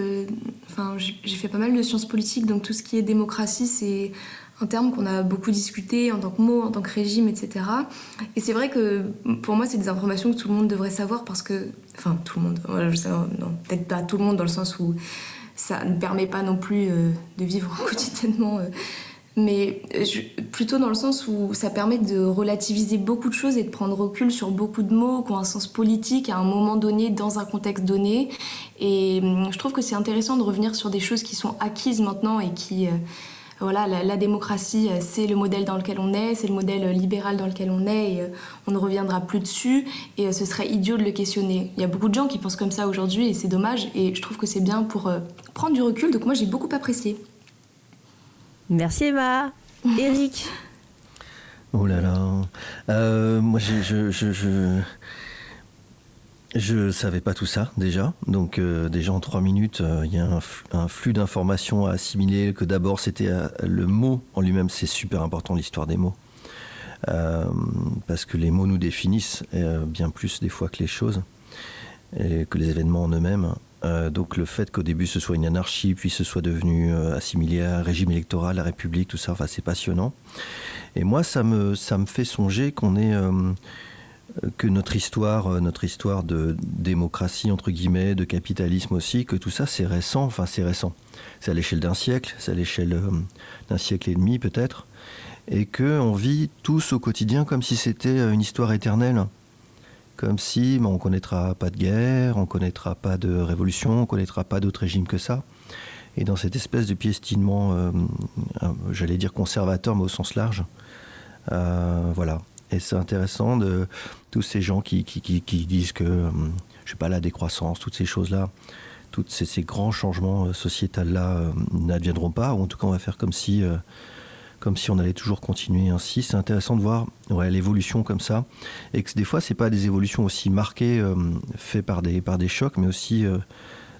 Enfin j'ai fait pas mal de sciences politiques donc tout ce qui est démocratie c'est un terme qu'on a beaucoup discuté en tant que mot, en tant que régime, etc. Et c'est vrai que pour moi c'est des informations que tout le monde devrait savoir parce que enfin tout le monde, peut-être pas tout le monde dans le sens où ça ne permet pas non plus euh, de vivre quotidiennement. euh, mais je- plutôt dans le sens où ça permet de relativiser beaucoup de choses et de prendre recul sur beaucoup de mots qui ont un sens politique à un moment donné, dans un contexte donné. Et hum, je trouve que c'est intéressant de revenir sur des choses qui sont acquises maintenant et qui... euh, voilà, la, la démocratie, euh, c'est le modèle dans lequel on est, c'est le modèle euh, libéral dans lequel on est, et euh, on ne reviendra plus dessus, et ce serait idiot de le questionner. Il y a beaucoup de gens qui pensent comme ça aujourd'hui, et c'est dommage, et je trouve que c'est bien pour prendre du recul, donc moi j'ai beaucoup apprécié. Merci Emma. Eric Oh là là. Euh, moi, je, je, je savais pas tout ça déjà. Donc, euh, déjà en trois minutes, euh, il y a un, flux d'informations à assimiler. Que d'abord, c'était euh, le mot en lui-même. C'est super important l'histoire des mots. Parce que les mots nous définissent bien plus des fois que les choses et que les événements en eux-mêmes. Donc le fait qu'au début ce soit une anarchie, puis ce soit devenu assimilé à un régime électoral, la République, tout ça, enfin, c'est passionnant. Et moi, ça me, ça me fait songer qu'on est que notre histoire, euh, notre histoire de démocratie entre guillemets, de capitalisme aussi, que tout ça c'est récent. Enfin, c'est récent. C'est à l'échelle d'un siècle, c'est à l'échelle euh, d'un siècle et demi peut-être, et que on vit tous au quotidien comme si c'était euh, une histoire éternelle. Comme si ben, on connaîtra pas de guerre, on connaîtra pas de révolution, on connaîtra pas d'autre régime que ça. Et dans cette espèce de piétinement, euh, j'allais dire conservateur, mais au sens large, voilà. Et c'est intéressant de tous ces gens qui, disent que, euh, je sais pas, la décroissance, toutes ces choses-là, tous ces, grands changements euh, sociétals-là euh, n'adviendront pas, ou en tout cas on va faire comme si, comme si on allait toujours continuer ainsi. C'est intéressant de voir l'évolution comme ça, et que des fois c'est pas des évolutions aussi marquées, faites par des, par des chocs, mais aussi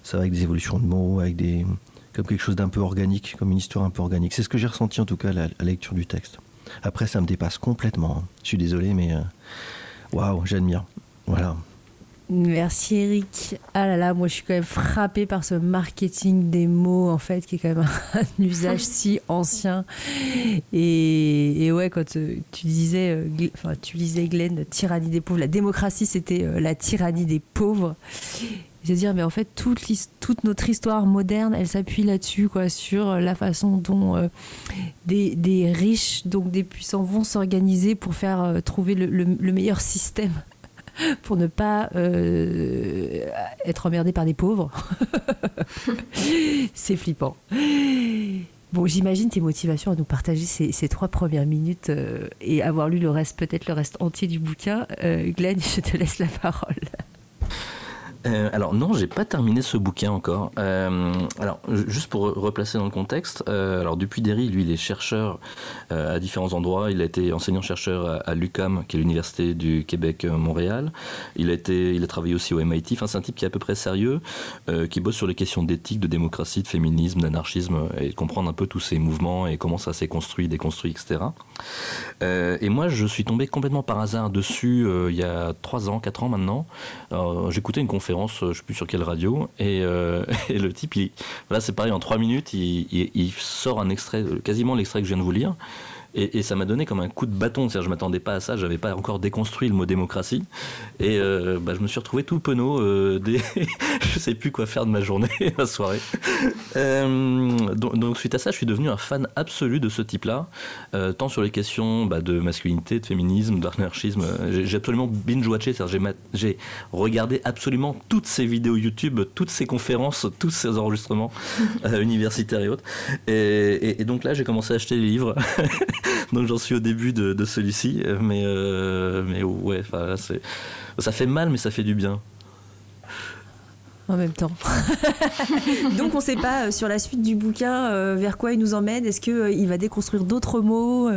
ça va avec des évolutions de mots, avec des comme quelque chose d'un peu organique, comme une histoire un peu organique. C'est ce que j'ai ressenti en tout cas la lecture du texte. Après, ça me dépasse complètement. Je suis désolé, mais euh, waouh, j'admire. Voilà. Merci Eric. Ah là là, moi je suis quand même frappée par ce marketing des mots en fait qui est quand même un usage si ancien. Et, et ouais, quand euh, tu disais, euh, enfin tu lisais Glenn, tyrannie des pauvres, la démocratie c'était la tyrannie des pauvres. C'est à dire, mais en fait toute, notre histoire moderne, elle s'appuie là-dessus, quoi, sur la façon dont euh, des, riches, donc des puissants, vont s'organiser pour faire euh, trouver le- le- le meilleur système pour ne pas euh, être emmerdé par des pauvres. c'est flippant. Bon, j'imagine tes motivations à nous partager ces, trois premières minutes euh, et avoir lu le reste, peut-être le reste entier du bouquin. Euh, Glenn, je te laisse la parole. Euh, alors non, j'ai pas terminé ce bouquin encore. Euh, alors ju- juste pour re- replacer dans le contexte, euh, alors Dupuy-Derry, lui, il est chercheur à différents endroits. Il a été enseignant-chercheur à, à l'UCAM, qui est l'université du Québec Montréal. Il a travaillé aussi au MIT. C'est un type qui est à peu près sérieux, qui bosse sur les questions d'éthique, de démocratie, de féminisme, d'anarchisme, et comprendre un peu tous ces mouvements et comment ça s'est construit, déconstruit, etc. Et moi, je suis tombé complètement par hasard dessus il y a 3 ans, 4 ans maintenant. J'écoutais une conférence, euh, je sais plus sur quelle radio, et, euh, le type, il, voilà, c'est pareil, en 3 minutes, il, il- il sort un extrait, euh, quasiment l'extrait que je viens de vous lire. Et, ça m'a donné comme un coup de bâton, c'est-à-dire je m'attendais pas à ça, j'avais pas encore déconstruit le mot démocratie, et euh, bah, je me suis retrouvé tout penaud, euh, des... je sais plus quoi faire de ma journée, ma soirée. Euh, donc, suite à ça, je suis devenu un fan absolu de ce type-là, euh, tant sur les questions bah, de masculinité, de féminisme, d'anarchisme. J'ai absolument binge-watché, c'est-à-dire j'ai regardé absolument toutes ces vidéos YouTube, toutes ces conférences, tous ces enregistrements universitaires et autres. Et, donc là, j'ai commencé à acheter les livres. donc j'en suis au début de, celui-ci, mais, euh, mais ouais, ça fait mal, mais ça fait du bien. En même temps. Donc on ne sait pas euh, sur la suite du bouquin euh, vers quoi il nous emmène. Est-ce qu'il va déconstruire d'autres mots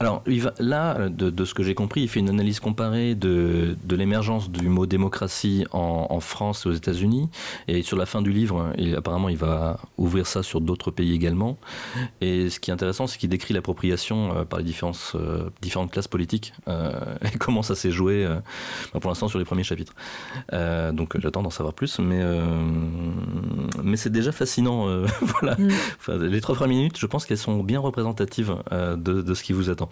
Alors, il va, là, de, ce que j'ai compris, il fait une analyse comparée de, de l'émergence du mot démocratie en, en, France et aux États-Unis. Et sur la fin du livre, il, apparemment, il va ouvrir ça sur d'autres pays également. Et ce qui est intéressant, c'est qu'il décrit l'appropriation euh, par les différentes, euh, différentes classes politiques euh, et comment ça s'est joué bah, pour l'instant sur les premiers chapitres. donc, j'attends d'en savoir plus, mais, mais c'est déjà fascinant. voilà. Mm. les trois premières minutes, je pense qu'elles sont bien représentatives de, de ce qui vous attend.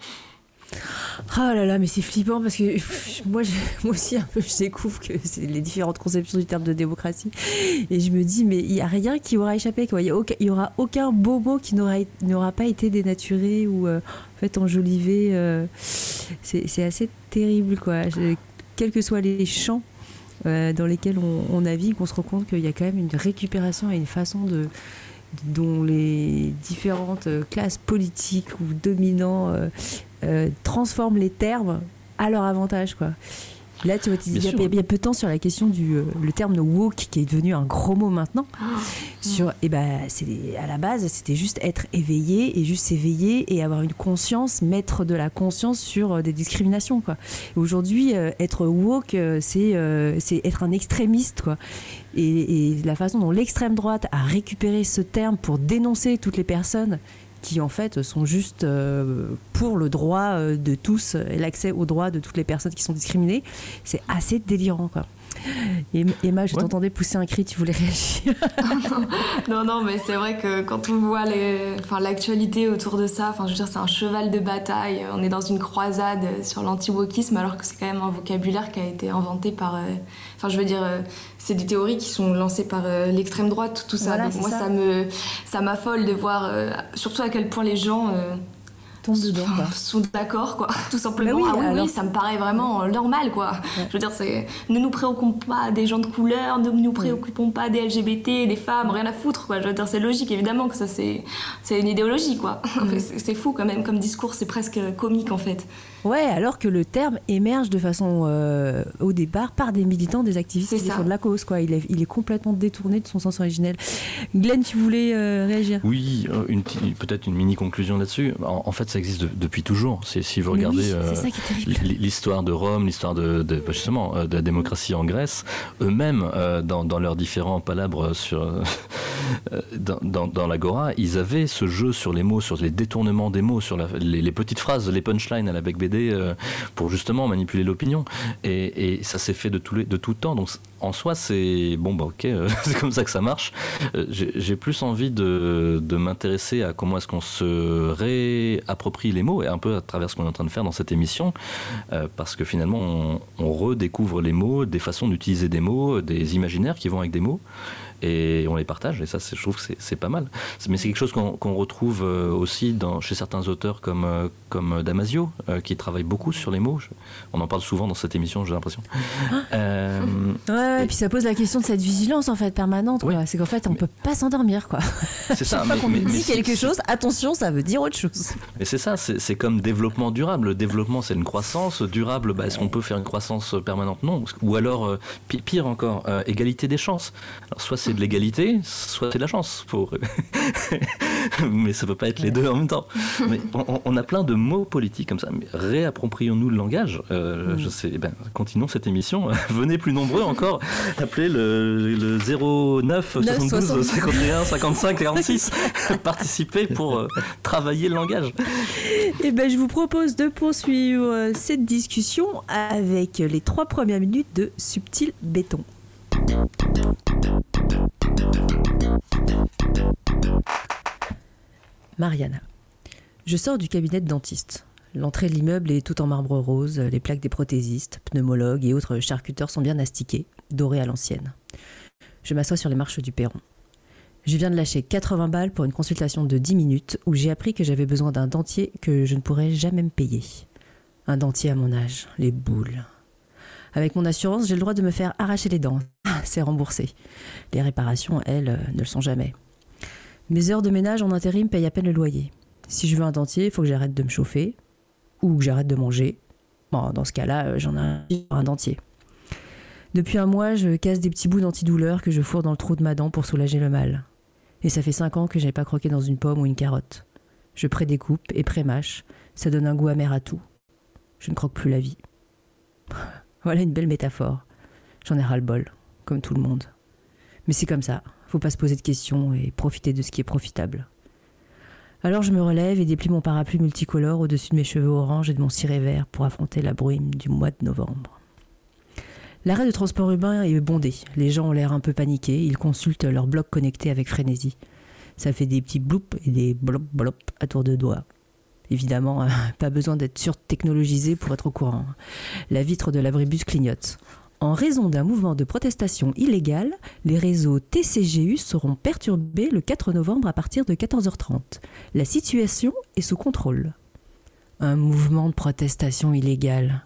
Oh là là, mais c'est flippant parce que moi, moi aussi, un peu, je découvre que c'est les différentes conceptions du terme de démocratie. Et je me dis, mais il n'y a rien qui aura échappé. Il n'y aura aucun beau mot qui n'aura pas été dénaturé ou euh, en fait enjolivé. Euh, c'est assez terrible. Quoi. quels que soient les champs euh, dans lesquels on, navigue, on se rend compte qu'il y a quand même une récupération et une façon de dont les différentes classes politiques ou dominants euh, transforment les termes à leur avantage, quoi. Là, tu vois, il y, a, peu de temps sur la question du euh, le terme de woke qui est devenu un gros mot maintenant. Ah. sur, et eh ben, c'est à la base, c'était juste être éveillé et juste s'éveiller et avoir une conscience, mettre de la conscience sur euh, des discriminations, quoi. Aujourd'hui, être woke, c'est c'est être un extrémiste, quoi. Et, et la façon dont l'extrême droite a récupéré ce terme pour dénoncer toutes les personnes qui en fait sont juste euh, pour le droit euh, de tous et l'accès aux droits de toutes les personnes qui sont discriminées. C'est assez délirant quoi. Emma, je t'entendais pousser un cri, tu voulais réagir non, non, mais c'est vrai que quand on voit l'actualité autour de ça, enfin, je veux dire, c'est un cheval de bataille. On est dans une croisade sur l'anti-wokisme, alors que c'est quand même un vocabulaire qui a été inventé par. Euh, enfin, je veux dire, euh, c'est des théories qui sont lancées par euh, l'extrême droite, tout ça. Donc moi, ça, me, ça m'affole de voir, surtout à quel point les gens sont d'accord, quoi, tout simplement. Bah oui, ah oui, ça me paraît vraiment normal, quoi. Je veux dire, c'est ne nous préoccupons pas des gens de couleur, ne nous préoccupons pas des LGBT, des femmes, rien à foutre, quoi. Je veux dire, c'est logique, évidemment, que ça, c'est une idéologie, quoi. Mm. c'est fou, quand même, comme discours, c'est presque comique, en fait. Ouais, alors que le terme émerge de façon, euh, au départ, par des militants, des activistes qui défendent la cause. Quoi. Il, est, il est complètement détourné de son sens originel. Glenn, tu voulais euh, réagir? Oui, euh, peut-être une mini conclusion là-dessus. En, fait, ça existe depuis toujours. Si vous regardez l'histoire de Rome, l'histoire de, de, bah, justement de la démocratie en Grèce, eux-mêmes, dans, dans, leurs différents palabres sur, dans, dans, dans l'agora, ils avaient ce jeu sur les mots, sur les détournements des mots, sur les, les, petites phrases, les punchlines à la bec Euh, pour justement manipuler l'opinion. Et, ça s'est fait de tout, les, de tout temps. Donc en soi, c'est bon, bah ok, euh, c'est comme ça que ça marche. Euh, j'ai plus envie de, de m'intéresser à comment est-ce qu'on se réapproprie les mots, et un peu à travers ce qu'on est en train de faire dans cette émission, parce que finalement, on redécouvre les mots, des façons d'utiliser des mots, des imaginaires qui vont avec des mots et on les partage. Et ça, je trouve que c'est pas mal. Mais c'est quelque chose qu'on retrouve euh, aussi dans, chez certains auteurs comme, euh, comme Damasio, euh, qui travaille beaucoup sur les mots. On en parle souvent dans cette émission, j'ai l'impression. Ah. ouais, et puis ça pose la question de cette vigilance en fait permanente. C'est qu'en fait, on peut pas s'endormir. quoi. C'est ça. Chaque fois qu'on dit quelque chose, attention, ça veut dire autre chose. Et c'est ça, c'est comme développement durable. Le développement, c'est une croissance. Durable, bah, est-ce qu'on peut faire une croissance permanente? Non. Ou alors, pire encore, égalité des chances. Alors, soit c'est de l'égalité, soit c'est de la chance. Pour... mais ça peut pas être les deux en même temps. Mais on, a plein de mots politiques comme ça. Mais réapproprions-nous le langage. Euh, mm. Je sais. Eh ben, continuons cette émission. Venez plus nombreux encore. Appelez le, le 09 72 51 55 46. Participez pour euh, travailler le langage. Et eh ben, je vous propose de poursuivre cette discussion avec les trois premières minutes de Subtil Béton. Mariana. Je sors du cabinet de dentiste. L'entrée de l'immeuble est tout en marbre rose, les plaques des prothésistes, pneumologues et autres charcuteurs sont bien astiquées, dorées à l'ancienne. Je m'assois sur les marches du perron. Je viens de lâcher 80 balles pour une consultation de 10 minutes où j'ai appris que j'avais besoin d'un dentier que je ne pourrais jamais me payer. Un dentier à mon âge, les boules. Avec mon assurance, j'ai le droit de me faire arracher les dents. C'est remboursé. Les réparations, elles, euh, ne le sont jamais. Mes heures de ménage en intérim payent à peine le loyer. Si je veux un dentier, il faut que j'arrête de me chauffer ou que j'arrête de manger. Bon, dans ce cas-là, euh, j'en ai un dentier. Depuis un mois, je casse des petits bouts d'antidouleur que je fourre dans le trou de ma dent pour soulager le mal. Et ça fait cinq ans que j'ai pas croqué dans une pomme ou une carotte. Je prédécoupe et prémâche. Ça donne un goût amer à tout. Je ne croque plus la vie. Voilà une belle métaphore. J'en ai ras-le-bol, comme tout le monde. Mais c'est comme ça. Faut pas se poser de questions et profiter de ce qui est profitable. Alors je me relève et déplie mon parapluie multicolore au-dessus de mes cheveux orange et de mon ciré vert pour affronter la brume du mois de novembre. L'arrêt de transport urbain est bondé. Les gens ont l'air un peu paniqués. Ils consultent leur bloc connecté avec frénésie. Ça fait des petits bloups et des blop blop à tour de doigts. Évidemment, pas besoin d'être surtechnologisé pour être au courant. La vitre de l'abribus clignote. En raison d'un mouvement de protestation illégal, les réseaux TCGU seront perturbés le 4 novembre à partir de 14h30. La situation est sous contrôle. Un mouvement de protestation illégal.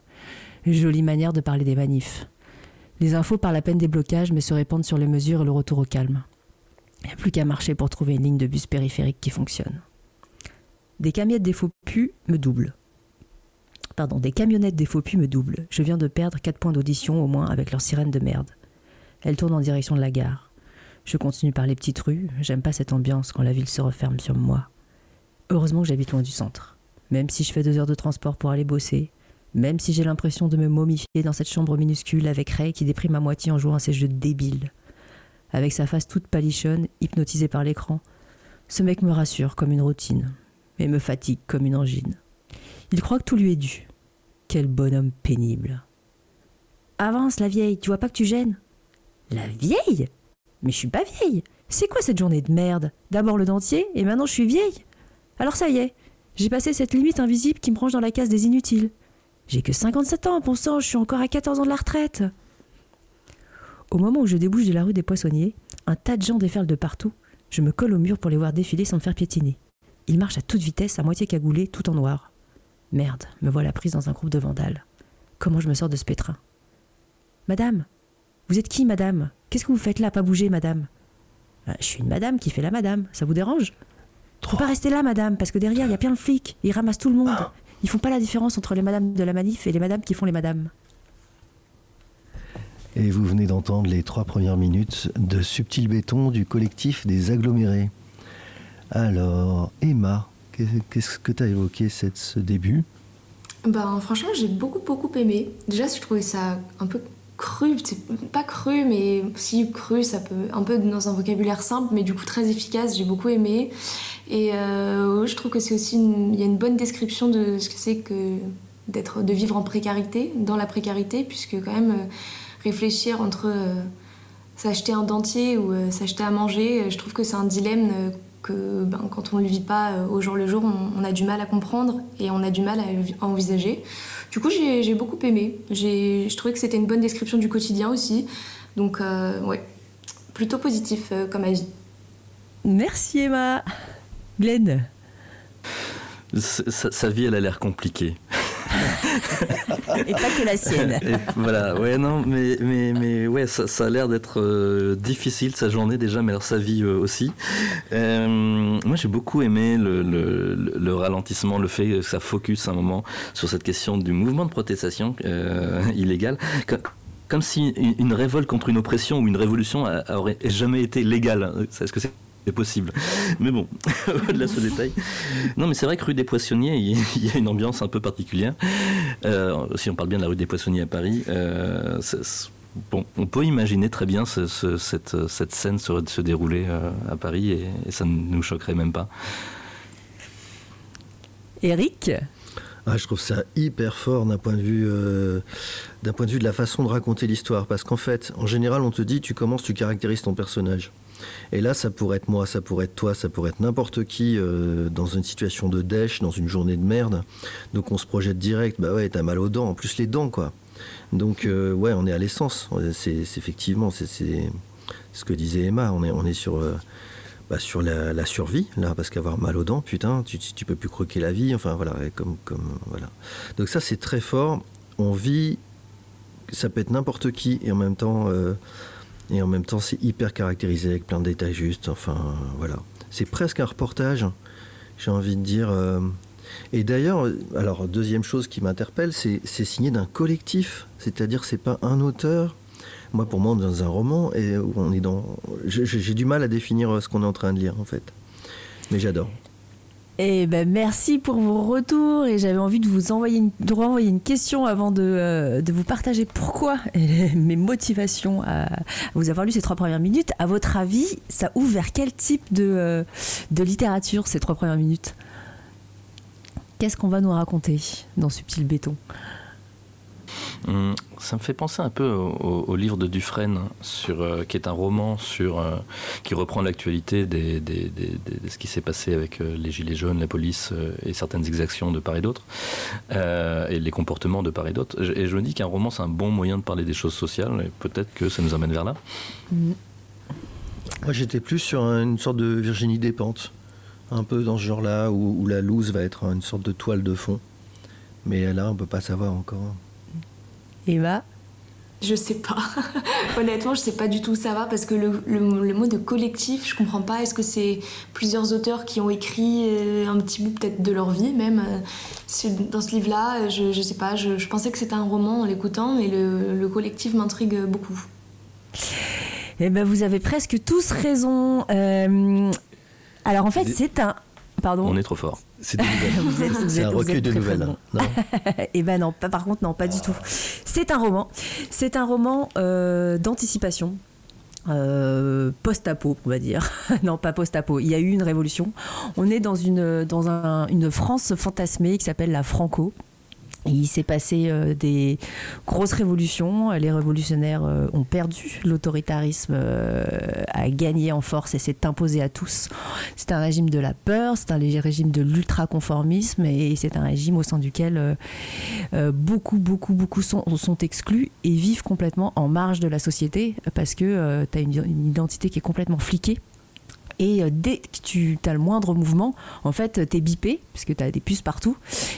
Jolie manière de parler des manifs. Les infos par la peine des blocages, mais se répandent sur les mesures et le retour au calme. Il n'y a plus qu'à marcher pour trouver une ligne de bus périphérique qui fonctionne. Des camionnettes des faux pus me doublent. Pardon, des camionnettes des faux pus me doublent. Je viens de perdre 4 points d'audition au moins avec leur sirène de merde. Elles tournent en direction de la gare. Je continue par les petites rues. J'aime pas cette ambiance quand la ville se referme sur moi. Heureusement que j'habite loin du centre. Même si je fais deux heures de transport pour aller bosser, même si j'ai l'impression de me momifier dans cette chambre minuscule avec Ray qui déprime à moitié en jouant à ces jeux débiles. Avec sa face toute palichonne, hypnotisée par l'écran, ce mec me rassure comme une routine, mais me fatigue comme une angine. Il croit que tout lui est dû. Quel bonhomme pénible. Avance, la vieille, tu vois pas que tu gênes? La vieille? Mais je suis pas vieille C'est quoi cette journée de merde? D'abord le dentier, et maintenant je suis vieille Alors ça y est, j'ai passé cette limite invisible qui me range dans la case des inutiles. J'ai que 57 ans, bon je suis encore à 14 ans de la retraite. Au moment où je débouche de la rue des Poissonniers, un tas de gens déferlent de partout. Je me colle au mur pour les voir défiler sans me faire piétiner. Ils marchent à toute vitesse, à moitié cagoulés, tout en noir. Merde, me voilà prise dans un groupe de vandales. Comment je me sors de ce pétrin? Madame? Vous êtes qui, madame? Qu'est-ce que vous faites là, pas bouger, madame? Euh, Je suis une madame qui fait la madame, ça vous dérange? Faut pas rester là, madame, parce que derrière, il y a plein de flics. Ils ramassent tout le monde. Ils font pas la différence entre les madames de la manif et les madames qui font les madames. Et vous venez d'entendre les trois premières minutes de Subtil Béton du collectif des agglomérés. Alors, Emma, qu'est-ce que tu as évoqué ce début? Ben franchement, j'ai beaucoup beaucoup aimé. Déjà, je trouvais ça un peu cru, pas cru, mais si cru, ça peut un peu dans un vocabulaire simple, mais du coup très efficace. J'ai beaucoup aimé. Et euh, je trouve que c'est aussi il y a une bonne description de ce que c'est que de vivre en précarité, dans la précarité, puisque quand même euh, réfléchir entre euh, s'acheter un dentier ou s'acheter à manger, je trouve que c'est un dilemme que ben, quand on ne le vit pas au jour le jour, on, a du mal à comprendre et on a du mal à, envisager. Du coup, j'ai beaucoup aimé. Je trouvais que c'était une bonne description du quotidien aussi. Donc, ouais, plutôt positif comme avis. Merci Emma. Glenn sa, vie, elle a l'air compliquée. Et pas que la sienne. voilà, ouais, non, mais, mais, mais ouais, ça, a l'air d'être euh, difficile sa journée déjà, mais alors sa vie euh, aussi. Euh, moi, j'ai beaucoup aimé le, le, ralentissement, le fait que ça focus un moment sur cette question du mouvement de protestation illégal. Comme, si une, révolte contre une oppression ou une révolution aurait jamais été légale. Est-ce que c'est possible. Mais bon, au-delà de ce détail. Non, mais c'est vrai que rue des Poissonniers, il y a une ambiance un peu particulière. Euh, si on parle bien de la rue des Poissonniers à Paris, euh, bon, on peut imaginer très bien cette, cette, scène se, se dérouler euh, à Paris et, ça ne nous choquerait même pas. Eric ah, je trouve ça hyper fort d'un point de vue d'un point de vue de la façon de raconter l'histoire parce qu'en fait en général on te dit tu commences tu caractérises ton personnage et là, ça pourrait être moi, ça pourrait être toi, ça pourrait être n'importe qui euh, dans une situation de dèche, dans une journée de merde. Donc on se projette direct. Bah ouais, t'as mal aux dents. En plus les dents, quoi. Donc euh, ouais, on est à l'essence. C'est effectivement, c'est ce que disait Emma. On est, sur. Euh, bah, sur la, survie, là, parce qu'avoir mal aux dents, putain, tu, tu, peux plus croquer la vie, enfin voilà, comme, comme voilà. Donc ça, c'est très fort. On vit, ça peut être n'importe qui, et en même temps, et en même temps, c'est hyper caractérisé avec plein de détails justes. Enfin, voilà. C'est presque un reportage, j'ai envie de dire. Euh. Et d'ailleurs, alors, deuxième chose qui m'interpelle, c'est signé d'un collectif. C'est-à-dire, c'est pas un auteur. Moi, pour moi, on est dans un roman et on est dans. J'ai du mal à définir ce qu'on est en train de lire, en fait. Mais j'adore. Eh ben, merci pour vos retours et j'avais envie de vous envoyer une, de renvoyer une question avant de, euh, de vous partager pourquoi et mes motivations à, vous avoir lu ces trois premières minutes. À votre avis, ça ouvre vers quel type de, euh, de littérature ces trois premières minutes? Qu'est-ce qu'on va nous raconter dans Subtil Béton? Ça me fait penser un peu au, livre de Dufresne, euh, qui est un roman sur, euh, qui reprend l'actualité de ce qui s'est passé avec euh, les Gilets jaunes, la police et certaines exactions de part et d'autre, et les comportements de part et d'autre. Et je me dis qu'un roman, c'est un bon moyen de parler des choses sociales, et peut-être que ça nous amène vers là. Moi, j'étais plus sur une sorte de Virginie Despentes, un peu dans ce genre-là, où, la loose va être une sorte de toile de fond. Mais là, on peut pas savoir encore. Eva Je sais pas. Honnêtement, je sais pas du tout où ça va parce que le, le- le mot de collectif, je comprends pas. Est-ce que c'est plusieurs auteurs qui ont écrit euh, un petit bout peut-être de leur vie même euh, dans ce livre-là? Je, je sais pas. Je, je pensais que c'était un roman en l'écoutant, mais le, le collectif m'intrigue beaucoup. Eh ben, vous avez presque tous raison. Euh, alors en fait, c'est un. Pardon. On est trop fort. C'est un recueil de nouvelles. bon. Non Eh ben non, pas, par contre non, pas du tout. C'est un roman. C'est un roman euh, d'anticipation. euh, post-apo, on va dire. non, pas post-apo. Il y a eu une révolution. On est dans une, dans un- une France fantasmée qui s'appelle la Franco. Et il s'est passé euh, des grosses révolutions. Les révolutionnaires euh, ont perdu. L'autoritarisme euh, a gagné en force et s'est imposé à tous. C'est un régime de la peur, c'est un régime de l'ultra-conformisme et c'est un régime au sein duquel euh, euh, beaucoup, beaucoup, beaucoup sont, exclus et vivent complètement en marge de la société parce que tu as une identité qui est complètement fliquée. Et euh, dès que tu as le moindre mouvement, en fait, tu es bipé, parce que tu as des puces partout.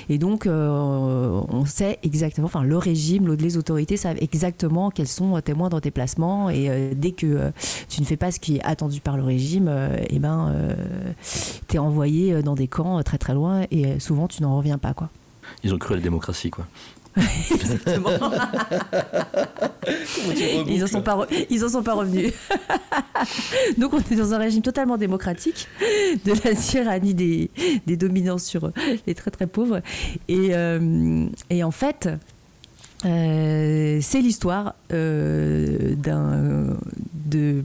Et donc, euh, on sait exactement, enfin, le régime, les autorités savent exactement quels sont tes moindres déplacements. Et euh, dès que euh, tu ne fais pas ce qui est attendu par le régime, euh, eh ben, tu es envoyé euh, dans des camps euh, très très loin et euh, souvent tu n'en reviens pas. Quoi. Ils ont cru à la démocratie, quoi. Exactement. ils en sont pas, re- ils en sont pas revenus. Donc on est dans un régime totalement démocratique, de la tyrannie des, des dominants sur les très très pauvres. Et, euh, et en fait, euh, c'est l'histoire euh, d'un de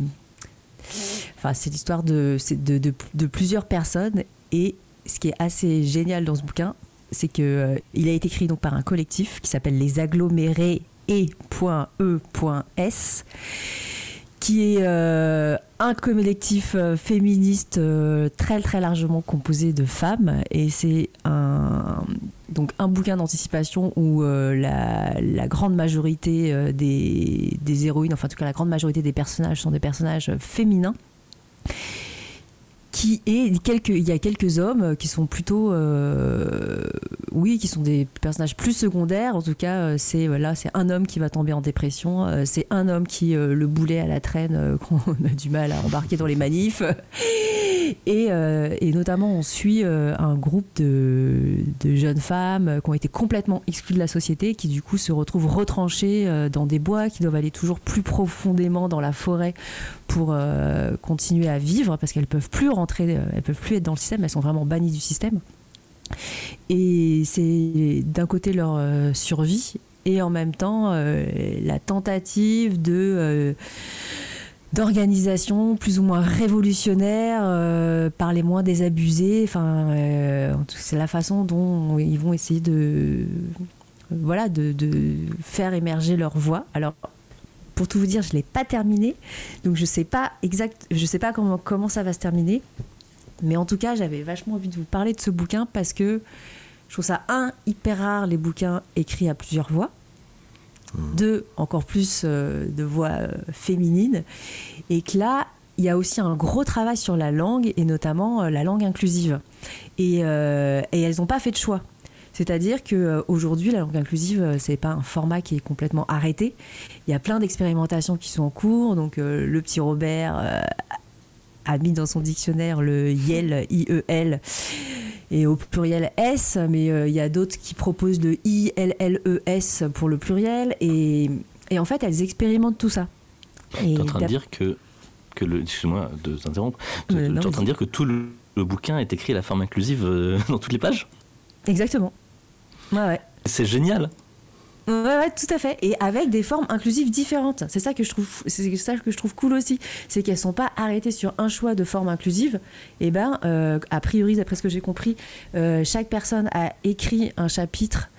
enfin c'est l'histoire de, c'est de, de, de plusieurs personnes et ce qui est assez génial dans ce bouquin c'est que euh, il a été écrit donc par un collectif qui s'appelle les agglomérés et.e.s qui est euh, un collectif euh, féministe euh, très très largement composé de femmes. Et c'est un donc un bouquin d'anticipation où la, la grande majorité des, des héroïnes, enfin en tout cas la grande majorité des personnages sont des personnages féminins qui il y a quelques hommes qui sont plutôt euh, oui qui sont des personnages plus secondaires. En tout cas euh, c'est c'est un homme qui va tomber en dépression euh, c'est un homme qui euh, le boulet à la traîne euh, qu'on a du mal à embarquer dans les manifs. Et, euh, notamment on suit euh, un groupe de, jeunes femmes euh, qui ont été complètement exclues de la société qui du coup se retrouvent retranchées euh, dans des bois qui doivent aller toujours plus profondément dans la forêt pour euh, continuer à vivre parce qu'elles peuvent plus rentrer, euh, elles peuvent plus être dans le système, elles sont vraiment bannies du système. Et c'est d'un côté leur euh, survie et en même temps la tentative de d'organisation plus ou moins révolutionnaire par les moins désabusés. Enfin, c'est la façon dont ils vont essayer de voilà de faire émerger leur voix. Alors pour tout vous dire, je l'ai pas terminé, donc je sais pas exact, je sais pas comment comment ça va se terminer. Mais en tout cas, j'avais vachement envie de vous parler de ce bouquin parce que je trouve ça un hyper rare les bouquins écrits à plusieurs voix. Deux, encore plus euh, de voix euh, féminines. Et que là, il y a aussi un gros travail sur la langue et notamment euh, la langue inclusive. Et, et elles n'ont pas fait de choix. C'est-à-dire qu'aujourd'hui, la langue inclusive, euh, c'est pas un format qui est complètement arrêté. Il y a plein d'expérimentations qui sont en cours. Donc, euh, le petit Robert euh, a mis dans son dictionnaire le IEL, I-E-L, et au pluriel S, mais euh, il y a d'autres qui proposent le I-L-L-E-S pour le pluriel. Et, et en fait, elles expérimentent tout ça. Tu es en train de dire que, que le. Excuse-moi de t'interrompre. Tu es en train de dire que tout le le bouquin est écrit à la forme inclusive euh, dans toutes les pages? Exactement. Ouais. C'est génial. Ouais, ouais, tout à fait. Et avec des formes inclusives différentes. C'est ça que je trouve, c'est ça que je trouve cool aussi. C'est qu'elles sont pas arrêtées sur un choix de forme inclusive. Et ben, euh, a priori, d'après ce que j'ai compris, euh, chaque personne a écrit un chapitre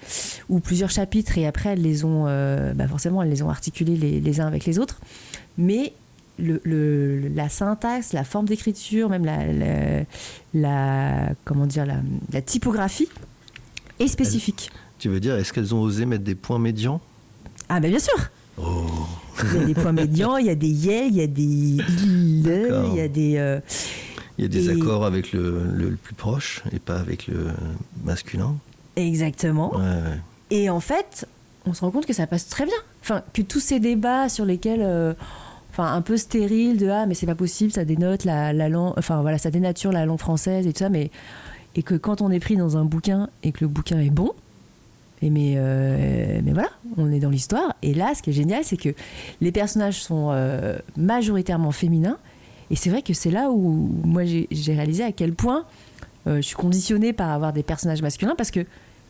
ou plusieurs chapitres et après elles les ont, euh, bah forcément, elles les ont articulés les, les uns avec les autres. Mais le, le- la syntaxe, la forme d'écriture, même la, la, la- comment dire, la, la typographie est spécifique. Tu veux dire, est-ce qu'elles ont osé mettre des points médians? Ah, ben bien sûr! Oh, Il y a des points médians, il y a des yel, il y a des il, il y a des. euh, il y a des Et- accords avec le, le- le plus proche et pas avec le masculin. exactement. Ouais, ouais. Et en fait, on se rend compte que ça passe très bien. Enfin, que tous ces débats sur lesquels. euh, Enfin, un peu stériles de ah, mais c'est pas possible, ça dénote la, la langue. Enfin, voilà, ça dénature la langue française et tout ça, mais. Et que quand on est pris dans un bouquin et que le bouquin est bon, mais, euh, mais voilà, on est dans l'histoire. Et là, ce qui est génial, c'est que les personnages sont euh, majoritairement féminins. Et c'est vrai que c'est là où moi j'ai j'ai réalisé à quel point euh, je suis conditionnée par avoir des personnages masculins parce que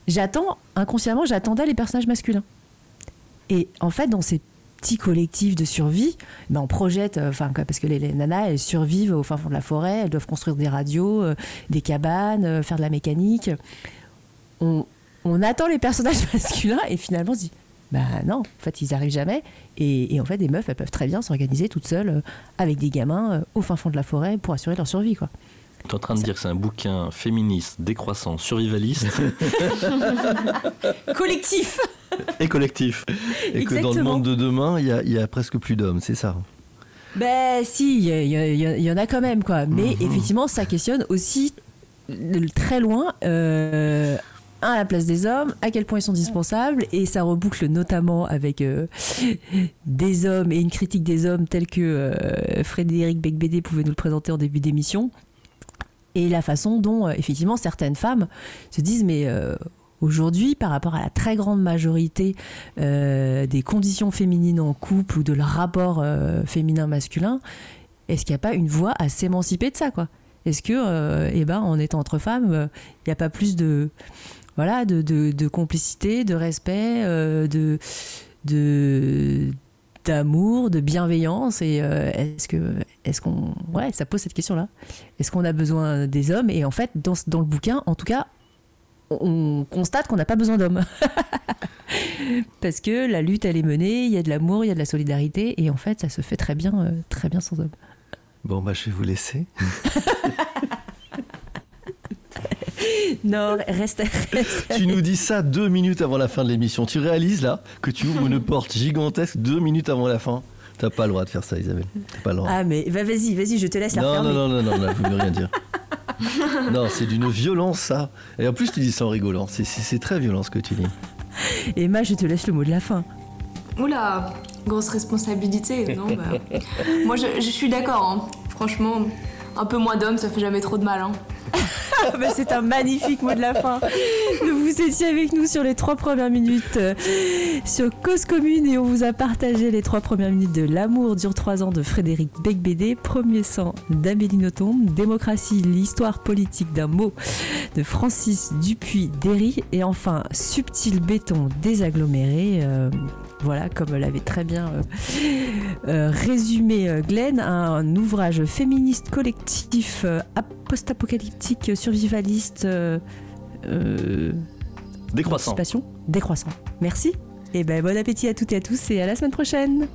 j'attends, inconsciemment, j'attendais les personnages masculins. Et en fait, dans ces petits collectifs de survie, ben on projette, euh, enfin, parce que les, nanas, elles survivent au fin fond de la forêt, elles doivent construire des radios, euh, des cabanes, euh, faire de la mécanique. On, attend les personnages masculins et finalement on se dit, bah non, en fait, ils arrivent jamais. Et, en fait, des meufs, elles peuvent très bien s'organiser toutes seules avec des gamins au fin fond de la forêt pour assurer leur survie, quoi. Tu es en train de dire que c'est un bouquin féministe, décroissant, survivaliste Collectif et collectif. Et que dans le monde de demain, il y a, il y a presque plus d'hommes, c'est ça? Ben si, il y, en a quand même, quoi. Mais effectivement, ça questionne aussi de très loin. euh, un, à la place des hommes, à quel point ils sont dispensables, et ça reboucle notamment avec euh, des hommes et une critique des hommes telle que euh, Frédéric Becbédé pouvait nous le présenter en début d'émission, et la façon dont, euh, effectivement, certaines femmes se disent, mais euh, aujourd'hui, par rapport à la très grande majorité euh, des conditions féminines en couple ou de leur rapport féminin-masculin, est-ce qu'il n'y a pas une voie à s'émanciper de ça, quoi? Est-ce que, eh ben, en étant entre femmes, il n'y a pas plus de, voilà, de, de- de complicité, de respect, de, de d'amour, de bienveillance et euh, est-ce que est-ce qu'on ouais ça pose cette question là est-ce qu'on a besoin des hommes? Et en fait dans, dans le bouquin en tout cas on constate qu'on n'a pas besoin d'hommes. Parce que la lutte elle est menée il y a de l'amour il y a de la solidarité et en fait ça se fait très bien euh, très bien sans hommes. Bon, bah, je vais vous laisser. non reste, reste tu nous dis ça deux minutes avant la fin de l'émission. Tu réalises là que tu ouvres une porte gigantesque deux minutes avant la fin? T'as pas le droit de faire ça, Isabelle. T'as pas le droit. ah mais va- vas-y vas-y je te laisse la non, fermer non, non, non, non, là, vous ne rien dire. non, c'est d'une violence, ça. Et en plus, tu dis ça en rigolant. C'est- C'est c'est très violent ce que tu dis. Emma je te laisse le mot de la fin Oula, grosse responsabilité, non bah... Moi je, je suis d'accord, hein. franchement, un peu moins d'hommes ça fait jamais trop de mal. Hein. C'est un magnifique mot de la fin. Vous étiez avec nous sur les trois premières minutes euh, sur Cause Commune et on vous a partagé les trois premières minutes de L'amour dure trois ans de Frédéric Becbédé, Premier sang d'Amélie Nothomb, Démocratie, l'histoire politique d'un mot de Francis Dupuis-Derry et enfin Subtil béton désaggloméré. euh, voilà, comme l'avait très bien euh, euh, résumé euh, Glenn, un ouvrage féministe collectif ap- post-apocalyptique survivaliste Décroissant. décroissant. Merci et ben bon appétit à toutes et à tous et à la semaine prochaine.